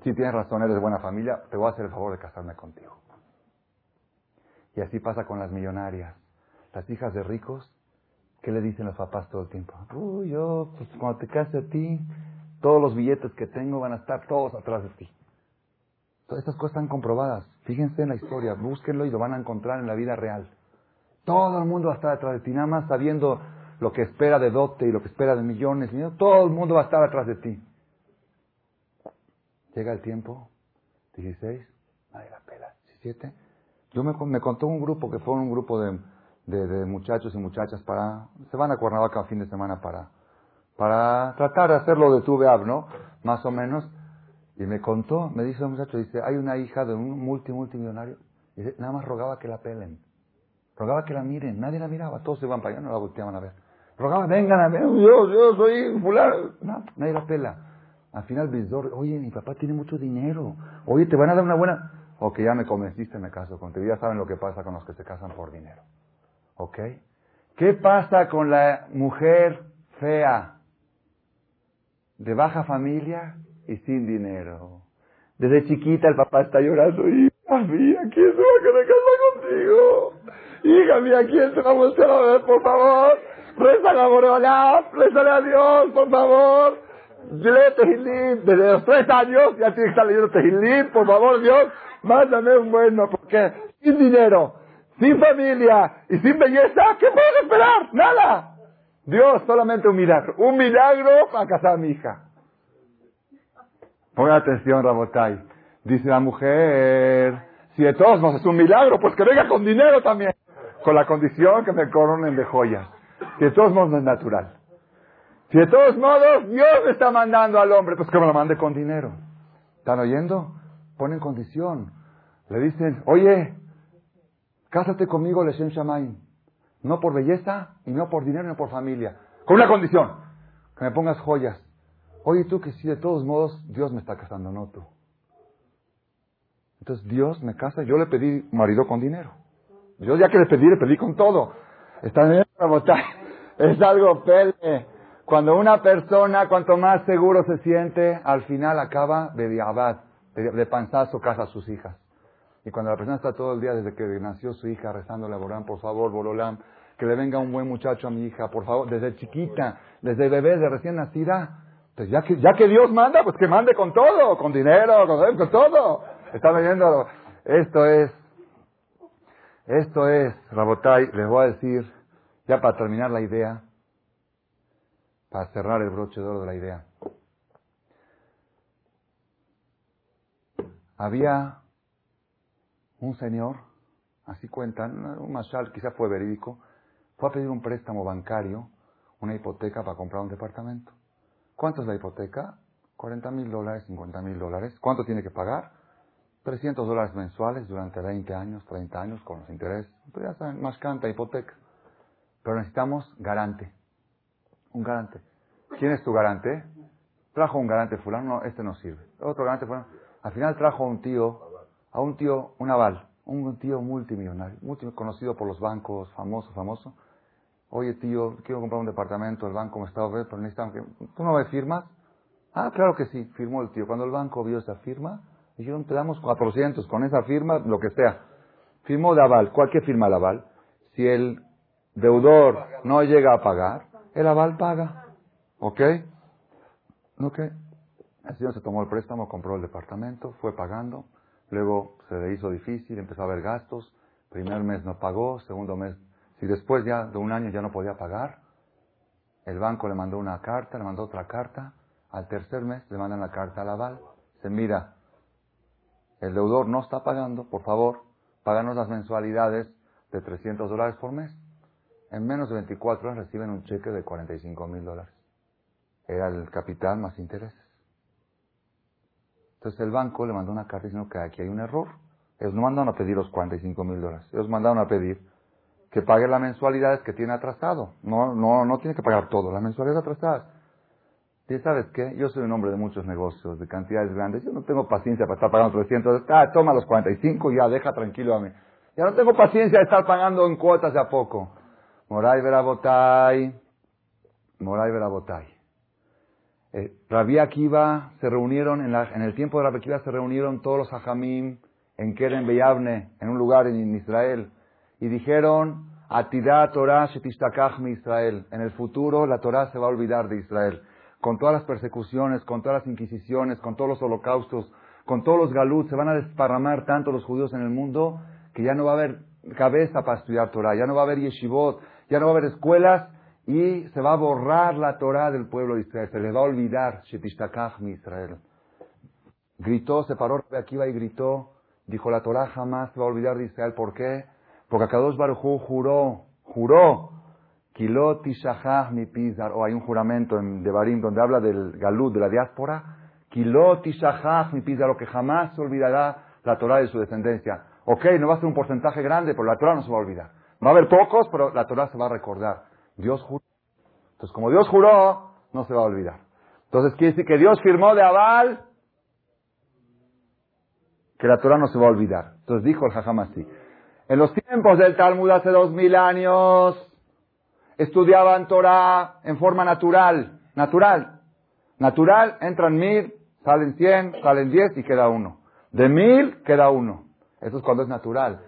Si tienes razón, eres buena familia, te voy a hacer el favor de casarme contigo. Y así pasa con las millonarias. Las hijas de ricos, ¿qué le dicen los papás todo el tiempo? Uy, yo, pues cuando te case a ti, todos los billetes que tengo van a estar todos atrás de ti. Todas estas cosas están comprobadas. Fíjense en la historia, búsquenlo y lo van a encontrar en la vida real. Todo el mundo va a estar atrás de ti, nada más sabiendo lo que espera de dote y lo que espera de millones. Todo el mundo va a estar atrás de ti. Llega el tiempo, 16, nadie la pela, 17. Yo me, me contó un grupo que fue un grupo de, de, muchachos y muchachas para, se van a Cuernavaca a fin de semana para para tratar de hacerlo de tu ¿no? Más o menos. Y me contó, me dice el muchacho, dice, hay una hija de un multi, multimillonario. Dice, nada más rogaba que la pelen. Rogaba que la miren. Nadie la miraba. Todos se iban para allá, no la volteaban a ver. Rogaba, vengan a ver, yo, yo soy fulano. No, nadie la pela. Al final, Bizdor, oye, mi papá tiene mucho dinero. Oye, te van a dar una buena. Ok, ya me convenciste, me caso contigo. Ya saben lo que pasa con los que se casan por dinero. ¿Ok? ¿Qué pasa con la mujer fea? De baja familia y sin dinero. Desde chiquita el papá está llorando. Hija mía, ¿quién se va a querer casar contigo? Hija mía, ¿quién se va a mostrar a ver, por favor? Reza la Boreolá, rézale a Dios, por favor. Lee Tehilim, desde los tres años ya tiene que estar leyendo Tehilim, por favor Dios, mándame un bueno, porque sin dinero, sin familia y sin belleza, ¿qué puedo esperar? Nada. Dios, solamente un milagro. Un milagro para casar a mi hija. Pongan atención, Rabotai. Dice la mujer, si de todos modos es un milagro, pues que venga con dinero también. Con la condición que me coronen de joyas. Si de todos modos no es natural. Si de todos modos Dios me está mandando al hombre, pues que me lo mande con dinero. ¿Están oyendo? Ponen condición. Le dicen, oye, cásate conmigo, Leshem Shamaim. No por belleza, y no por dinero, ni por familia. Con una condición. Que me pongas joyas. Oye, tú que si de todos modos Dios me está casando, no tú. Entonces Dios me casa, yo le pedí marido con dinero. Yo ya que le pedí, le pedí con todo. Está bien, es algo pele. Cuando una persona, cuanto más seguro se siente, al final acaba de diabad, de, panzazo, casa a sus hijas. Y cuando la persona está todo el día desde que nació su hija rezándole a Borán, por favor, Borolam, que le venga un buen muchacho a mi hija, por favor, desde chiquita, desde bebé, de recién nacida, pues ya que, ya que Dios manda, pues que mande con todo, con dinero, con, con todo. Está leyendo, esto es, esto es, Rabotai, les voy a decir, ya para terminar la idea, para cerrar el broche de oro de la idea. Había un señor, así cuentan, un mashal, quizás fue verídico, fue a pedir un préstamo bancario, una hipoteca para comprar un departamento. ¿Cuánto es la hipoteca? 40 mil dólares, 50 mil dólares. ¿Cuánto tiene que pagar? 300 dólares mensuales durante 20 años, 30 años con los intereses. Pues ya saben, más canta hipoteca. Pero necesitamos garante. Un garante. ¿Quién es tu garante? Trajo un garante fulano, no, este no sirve. Otro garante fulano. Al final trajo un tío, a un tío, un aval, un tío multimillonario, conocido por los bancos, famoso, famoso. Oye tío, quiero comprar un departamento, el banco me está ofreciendo, pero necesitan que... ¿Tú no me firmas? Ah, claro que sí, firmó el tío. Cuando el banco vio esa firma, dijeron, te damos 400 con esa firma, lo que sea. Firmó de aval. ¿Cuál firma el aval? Si el deudor no llega a pagar, el aval paga. ¿Ok? ¿Ok? El señor se tomó el préstamo, compró el departamento, fue pagando, luego se le hizo difícil, empezó a haber gastos, primer mes no pagó, segundo mes, si después ya de un año ya no podía pagar, el banco le mandó una carta, le mandó otra carta, al tercer mes le mandan la carta al aval, se mira, el deudor no está pagando, por favor, páganos las mensualidades de 300 dólares por mes en menos de 24 horas reciben un cheque de 45 mil dólares. Era el capital más intereses. Entonces el banco le mandó una carta diciendo que aquí hay un error. Ellos no mandaron a pedir los 45 mil dólares. Ellos mandaron a pedir que pague las mensualidades que tiene atrasado. No, no, no tiene que pagar todo, las mensualidades atrasadas. Y sabes qué, yo soy un hombre de muchos negocios, de cantidades grandes. Yo no tengo paciencia para estar pagando 300. Ah, toma los 45 y ya, deja tranquilo a mí. Ya no tengo paciencia de estar pagando en cuotas de a poco. Moray Verabotay, Moray Verabotay. Eh, Rabbi Akiva se reunieron, en, el tiempo de Rabbi Akiva se reunieron todos los hajamim en Keren Beyavne, en un lugar en, Israel, y dijeron, Atidah Torah mi Israel. En el futuro la Torah se va a olvidar de Israel. Con todas las persecuciones, con todas las inquisiciones, con todos los holocaustos, con todos los galuts, se van a desparramar tanto los judíos en el mundo que ya no va a haber cabeza para estudiar Torah, ya no va a haber yeshivot, ya no va a haber escuelas y se va a borrar la Torah del pueblo de Israel, se le va a olvidar mi Israel. Gritó, se paró Akiva y gritó, dijo la Torah jamás se va a olvidar de Israel, ¿por qué? Porque Akadosh Baruj juró, juró, Kilot mi Pizar, o hay un juramento en Devarim donde habla del Galut, de la diáspora, Kilot mi Pizar, lo que jamás se olvidará la Torah de su descendencia. Ok, no va a ser un porcentaje grande, pero la Torah no se va a olvidar. Va a haber pocos, pero la Torah se va a recordar. Dios juró. Entonces, como Dios juró, no se va a olvidar. Entonces, quiere decir que Dios firmó de aval que la Torah no se va a olvidar. Entonces dijo el Jajam así. En los tiempos del Talmud hace dos mil años, estudiaban Torah en forma natural. Natural. Natural, entran mil, salen cien, salen diez y queda uno. De mil queda uno. Eso es cuando es natural.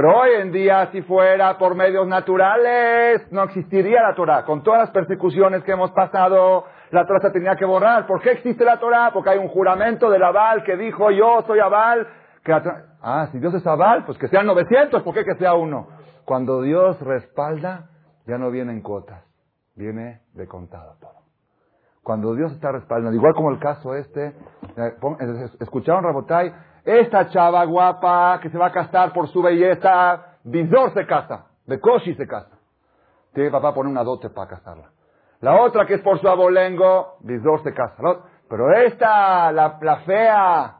Pero hoy en día, si fuera por medios naturales, no existiría la Torah. Con todas las persecuciones que hemos pasado, la Torah se tenía que borrar. ¿Por qué existe la Torah? Porque hay un juramento del Abal que dijo, yo soy Abal. Que ah, si Dios es Abal, pues que sean 900, ¿por qué que sea uno? Cuando Dios respalda, ya no viene en cuotas, viene de contado todo. Cuando Dios está respaldando, igual como el caso este, eh, escucharon Rabotai, esta chava guapa que se va a casar por su belleza, Bizor se casa, Bekoshi se casa. Tiene papá poner una dote para casarla. La otra que es por su abolengo, Bizor se casa. Pero esta, la, la fea,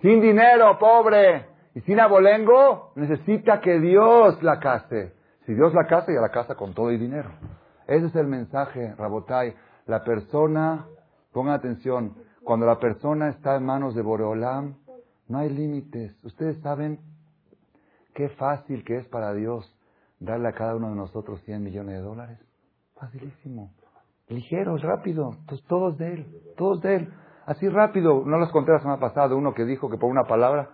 sin dinero, pobre, y sin abolengo, necesita que Dios la case. Si Dios la casa, ya la casa con todo y dinero. Ese es el mensaje, Rabotai. La persona, pongan atención, cuando la persona está en manos de Boreolam, no hay límites. Ustedes saben qué fácil que es para Dios darle a cada uno de nosotros 100 millones de dólares. Facilísimo. Ligero, rápido. Pues todos de Él, todos de Él. Así rápido. No los conté la semana pasada uno que dijo que por una palabra,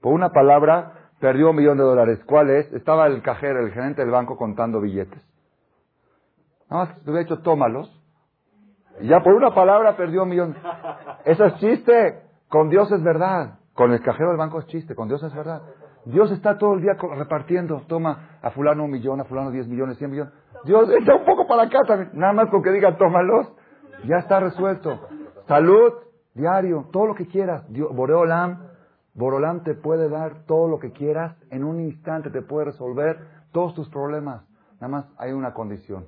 por una palabra perdió un millón de dólares. ¿Cuál es? Estaba el cajero, el gerente del banco contando billetes. Nada más que hubiera hecho tómalos. Ya por una palabra perdió un millón. Eso es chiste. Con Dios es verdad. Con el cajero del banco es chiste. Con Dios es verdad. Dios está todo el día repartiendo. Toma a fulano un millón, a fulano diez millones, cien millones. Dios echa un poco para acá también. Nada más con que diga tómalos. Ya está resuelto. Salud, diario, todo lo que quieras. Dios, Boreolam Borolán te puede dar todo lo que quieras, en un instante te puede resolver todos tus problemas. Nada más hay una condición.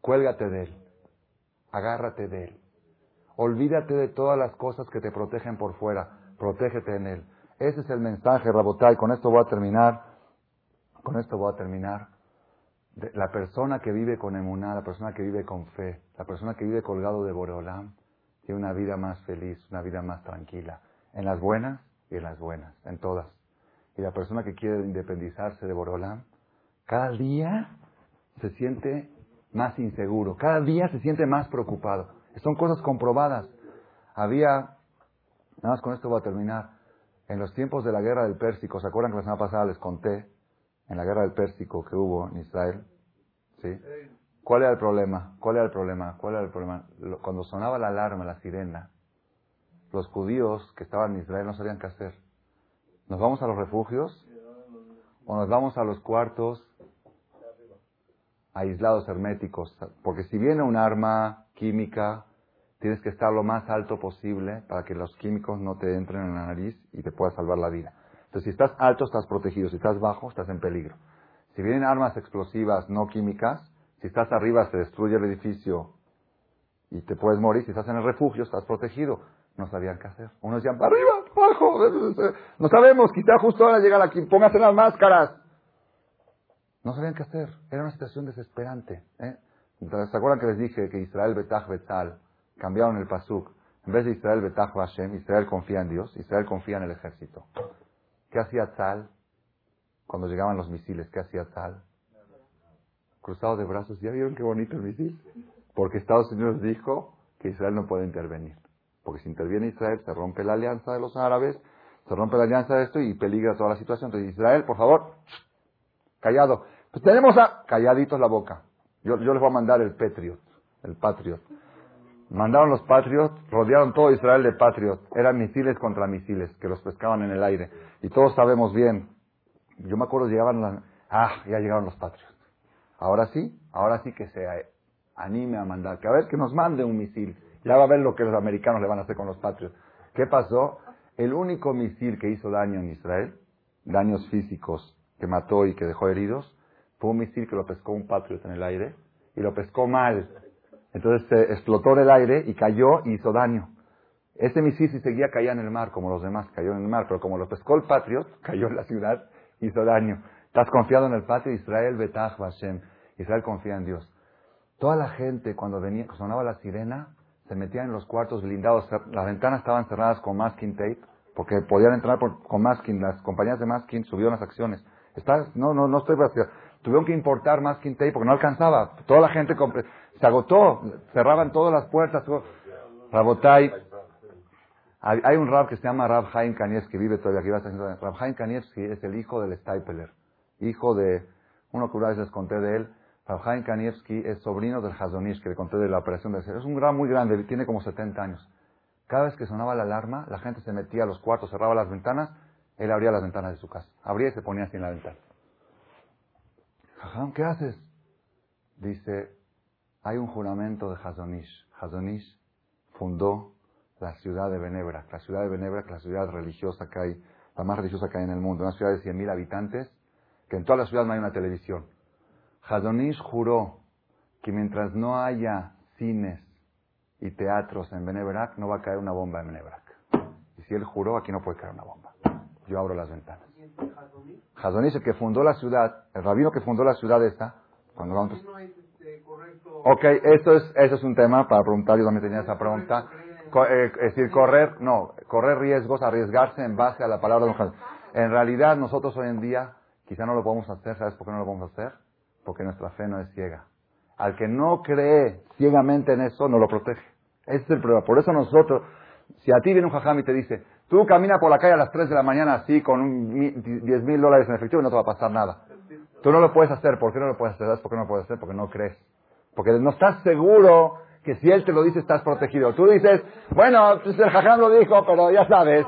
Cuélgate de él. Agárrate de él. Olvídate de todas las cosas que te protegen por fuera. Protégete en él. Ese es el mensaje, Rabotay. Con esto voy a terminar. Con esto voy a terminar. la persona que vive con emuná, la persona que vive con fe, la persona que vive colgado de Boreolam, tiene una vida más feliz, una vida más tranquila. En las buenas y en las buenas, en todas. Y la persona que quiere independizarse de Borolam, cada día se siente más inseguro, cada día se siente más preocupado. Son cosas comprobadas. Había, nada más con esto voy a terminar, en los tiempos de la guerra del Pérsico, ¿se acuerdan que la semana pasada les conté en la guerra del Pérsico que hubo en Israel? ¿Sí? ¿Cuál era el problema? ¿Cuál era el problema? ¿Cuál era el problema? Cuando sonaba la alarma, la sirena, los judíos que estaban en Israel no sabían qué hacer. ¿Nos vamos a los refugios? ¿O nos vamos a los cuartos aislados herméticos? Porque si viene un arma química, tienes que estar lo más alto posible para que los químicos no te entren en la nariz y te pueda salvar la vida. Entonces, si estás alto, estás protegido. Si estás bajo, estás en peligro. Si vienen armas explosivas no químicas, si estás arriba, se destruye el edificio y te puedes morir. Si estás en el refugio, estás protegido no sabían qué hacer. Unos decían, para arriba, abajo, no sabemos, quizá justo ahora llegar aquí, póngase las máscaras. No sabían qué hacer, era una situación desesperante. ¿eh? ¿Se acuerdan que les dije que Israel Betach Betzal cambiaron el pasuk? En vez de Israel Betach Hashem, Israel confía en Dios, Israel confía en el ejército. ¿Qué hacía Tzal cuando llegaban los misiles? ¿Qué hacía Tzal? Cruzado de brazos, ¿ya vieron qué bonito el misil? Porque Estados Unidos dijo que Israel no puede intervenir. Porque si interviene Israel, se rompe la alianza de los árabes, se rompe la alianza de esto y peligra toda la situación. Entonces, Israel, por favor, callado. Pues tenemos a... Calladitos la boca. Yo, yo les voy a mandar el Patriot, el Patriot. Mandaron los Patriots, rodearon todo Israel de Patriot. Eran misiles contra misiles que los pescaban en el aire. Y todos sabemos bien. Yo me acuerdo, llegaban las... Ah, ya llegaron los Patriots. Ahora sí, ahora sí que se anime a mandar. Que a ver, que nos mande un misil. Ya va a ver lo que los americanos le van a hacer con los patrios. ¿Qué pasó? El único misil que hizo daño en Israel, daños físicos, que mató y que dejó heridos, fue un misil que lo pescó un patriot en el aire y lo pescó mal. Entonces se explotó en el aire y cayó y hizo daño. Ese misil si seguía caía en el mar como los demás, cayó en el mar, pero como lo pescó el patriot, cayó en la ciudad, hizo daño. ¿Estás confiado en el patrio? Israel betach Hashem. Israel confía en Dios. Toda la gente, cuando venía, sonaba la sirena, se metían en los cuartos blindados. Las ventanas estaban cerradas con masking tape, porque podían entrar con masking. Las compañías de masking subieron las acciones. No, no, no estoy Tuvieron que importar masking tape porque no alcanzaba. Toda la gente se agotó. Cerraban todas las puertas. Rabotai. Hay un rab que se llama Rab Haim Kanievski, vive todavía aquí. Rab Haim Kanievski es el hijo del Stapler. Hijo de, uno que una vez les conté de él. Rab Haim Kanievski es sobrino del Hazonish, que le conté de la operación cerebro. Es un rab muy grande, tiene como 70 años. Cada vez que sonaba la alarma, la gente se metía a los cuartos, cerraba las ventanas, él abría las ventanas de su casa. Abría y se ponía así en la ventana. Jajam, ¿qué haces? Dice, hay un juramento de Hazonish. Hazonish fundó la ciudad de Benebrak. La ciudad de Benebrak, la ciudad religiosa que hay, la más religiosa que hay en el mundo. Una ciudad de 100.000 habitantes, que en toda la ciudad no hay una televisión. Hazonish juró que mientras no haya cines y teatros en Benebrak, no va a caer una bomba en Benebrak. Y si él juró, aquí no puede caer una bomba. Yo abro las ventanas. Hazonish, el que fundó la ciudad, el rabino que fundó la ciudad esta, cuando vamos... Este, ok, eso es, eso es un tema para preguntar, yo también tenía esa pregunta. Eh, es decir, correr, no, correr riesgos, arriesgarse en base a la palabra de un En realidad, nosotros hoy en día, quizá no lo podemos hacer, ¿sabes por qué no lo podemos hacer? Porque nuestra fe no es ciega. Al que no cree ciegamente en eso, no lo protege. Ese es el problema. Por eso nosotros, si a ti viene un jajam y te dice, tú camina por la calle a las 3 de la mañana así con 10 mil dólares en efectivo y no te va a pasar nada. Tú no lo puedes hacer. ¿Por qué no lo puedes hacer? ¿Sabes por qué no lo puedes hacer? Porque no crees. Porque no estás seguro que si él te lo dice estás protegido. Tú dices, bueno, pues el jajam lo dijo, pero ya sabes.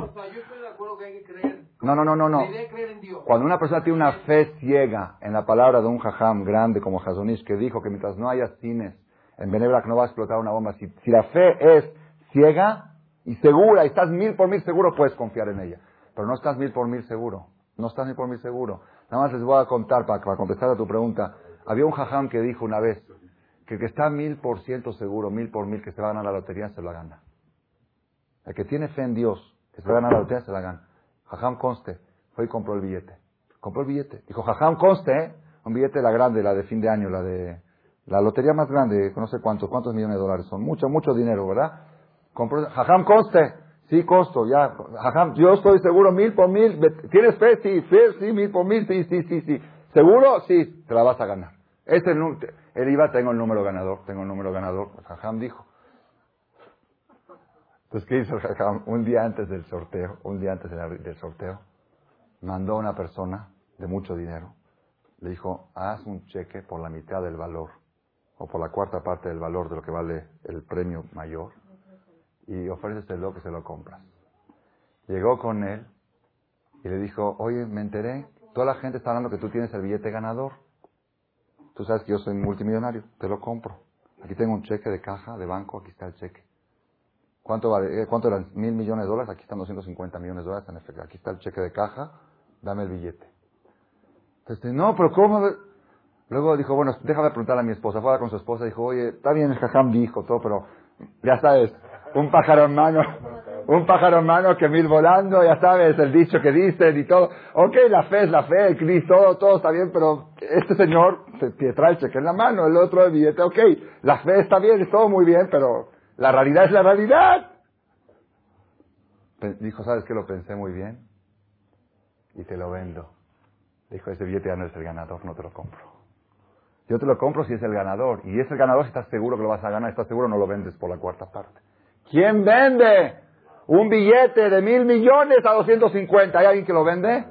No, no, no, no, no. Cuando una persona tiene una fe ciega en la palabra de un jajam grande como Hazonish que dijo que mientras no haya cines en Benebrak no va a explotar una bomba. Si, si la fe es ciega y segura y estás mil por mil seguro, puedes confiar en ella. Pero no estás mil por mil seguro. No estás mil por mil seguro. Nada más les voy a contar para, contestar a tu pregunta. Había un jajam que dijo una vez, que el que está mil por ciento seguro, mil por mil que se va a ganar la lotería, se la gana. El que tiene fe en Dios, que se va a ganar la lotería, se la gana. Jajam conste, fue y compró el billete. Compró el billete. Dijo, Jajam conste, ¿eh? un billete la grande, la de fin de año, la de la lotería más grande, no sé cuántos, cuántos millones de dólares son. Mucho, mucho dinero, ¿verdad? Compró, Jajam conste. Sí, costo, ya. Jajam, yo estoy seguro mil por mil. ¿Tienes fe? Sí, fe, sí, mil por mil, sí, sí, sí, sí. ¿Seguro? Sí, te la vas a ganar. Este, él iba, tengo el número ganador, tengo el número ganador. Jajam dijo. Entonces, ¿qué hizo el Jajam? Un día antes del sorteo, un día antes del sorteo, mandó a una persona de mucho dinero. Le dijo, haz un cheque por la mitad del valor, o por la cuarta parte del valor de lo que vale el premio mayor, y lo que se lo compras. Llegó con él y le dijo, oye, me enteré, toda la gente está hablando que tú tienes el billete ganador. Tú sabes que yo soy multimillonario, te lo compro. Aquí tengo un cheque de caja, de banco, aquí está el cheque. ¿Cuánto, vale? Eh, ¿Cuánto eran? Mil millones de dólares, aquí están 250 millones de dólares en efecto. Aquí está el cheque de caja, dame el billete. Entonces, no, pero ¿cómo? Luego dijo, bueno, déjame preguntarle a mi esposa. Fue con su esposa dijo, oye, está bien, el jajam dijo todo, pero ya sabes, un pájaro en mano, un pájaro en mano que mil volando, ya sabes, el dicho que dicen y todo. Ok, la fe es la fe, el Cristo, todo, todo está bien, pero este señor te trae el cheque en la mano, el otro el billete, ok, la fe está bien, es todo muy bien, pero la realidad es la realidad. Dijo, ¿sabes qué? Lo pensé muy bien y te lo vendo. Dijo, ese billete ya no es el ganador, no te lo compro. Yo te lo compro si es el ganador. Y es el ganador si estás seguro que lo vas a ganar, estás seguro no lo vendes por la cuarta parte. ¿Quién vende un billete de mil millones a 250? ¿Hay alguien que lo vende?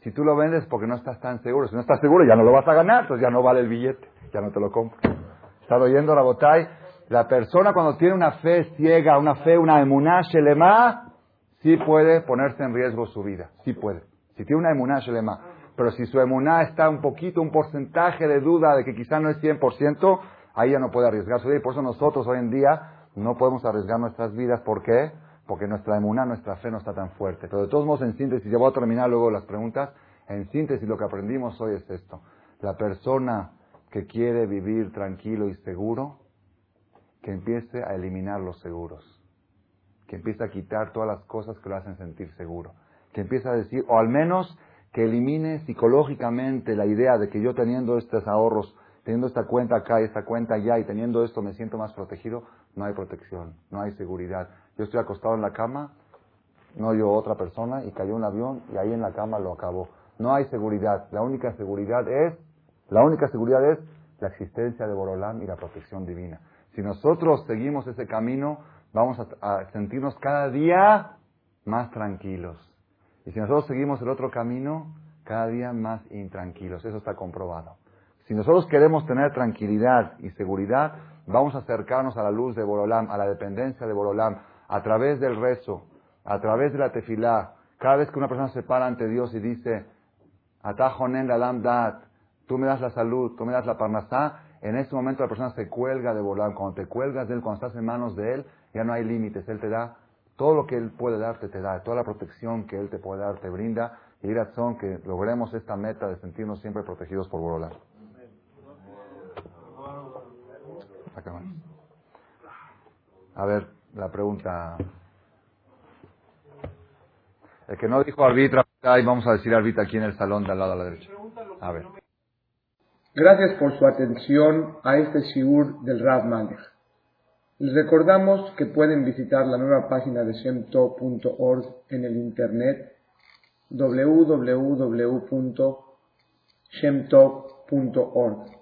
Si tú lo vendes porque no estás tan seguro. Si no estás seguro ya no lo vas a ganar, entonces ya no vale el billete, ya no te lo compro. ¿Estás oyendo la botay? La persona cuando tiene una fe ciega, una fe, una emuná shelema, sí puede ponerse en riesgo su vida. Sí puede. Si tiene una emuná shelema. Pero si su emuná está un poquito, un porcentaje de duda de que quizá no es 100%, ahí ya no puede arriesgar su vida. Y por eso nosotros hoy en día no podemos arriesgar nuestras vidas. ¿Por qué? Porque nuestra emuná, nuestra fe no está tan fuerte. Pero de todos modos, en síntesis, ya voy a terminar luego las preguntas. En síntesis, lo que aprendimos hoy es esto. La persona que quiere vivir tranquilo y seguro, que empiece a eliminar los seguros. Que empiece a quitar todas las cosas que lo hacen sentir seguro. Que empiece a decir, o al menos que elimine psicológicamente la idea de que yo teniendo estos ahorros teniendo esta cuenta acá y esta cuenta allá y teniendo esto me siento más protegido, no hay protección, no hay seguridad. Yo estoy acostado en la cama, no yo otra persona y cayó un avión y ahí en la cama lo acabó. No hay seguridad. La única seguridad es, la única seguridad es la existencia de Borolán y la protección divina. Si nosotros seguimos ese camino, vamos a, sentirnos cada día más tranquilos. Y si nosotros seguimos el otro camino, cada día más intranquilos. Eso está comprobado. Si nosotros queremos tener tranquilidad y seguridad, vamos a acercarnos a la luz de Borolam, a la dependencia de Borolam, a través del rezo, a través de la tefilá. Cada vez que una persona se para ante Dios y dice, Atajonen la dat, tú me das la salud, tú me das la parnasá, en ese momento la persona se cuelga de Borolam. Cuando te cuelgas de Él, cuando estás en manos de Él, ya no hay límites. Él te da todo lo que Él puede darte, te da. Toda la protección que Él te puede dar, te brinda. Y razón que logremos esta meta de sentirnos siempre protegidos por Borolam. A ver, la pregunta. El que no dijo arbitra, y vamos a decir arbitra aquí en el salón de al lado a la derecha. A ver. Gracias por su atención a este shiur del Rav Malech. Les recordamos que pueden visitar la nueva página de shemtov.org en el internet www.shemtov.org.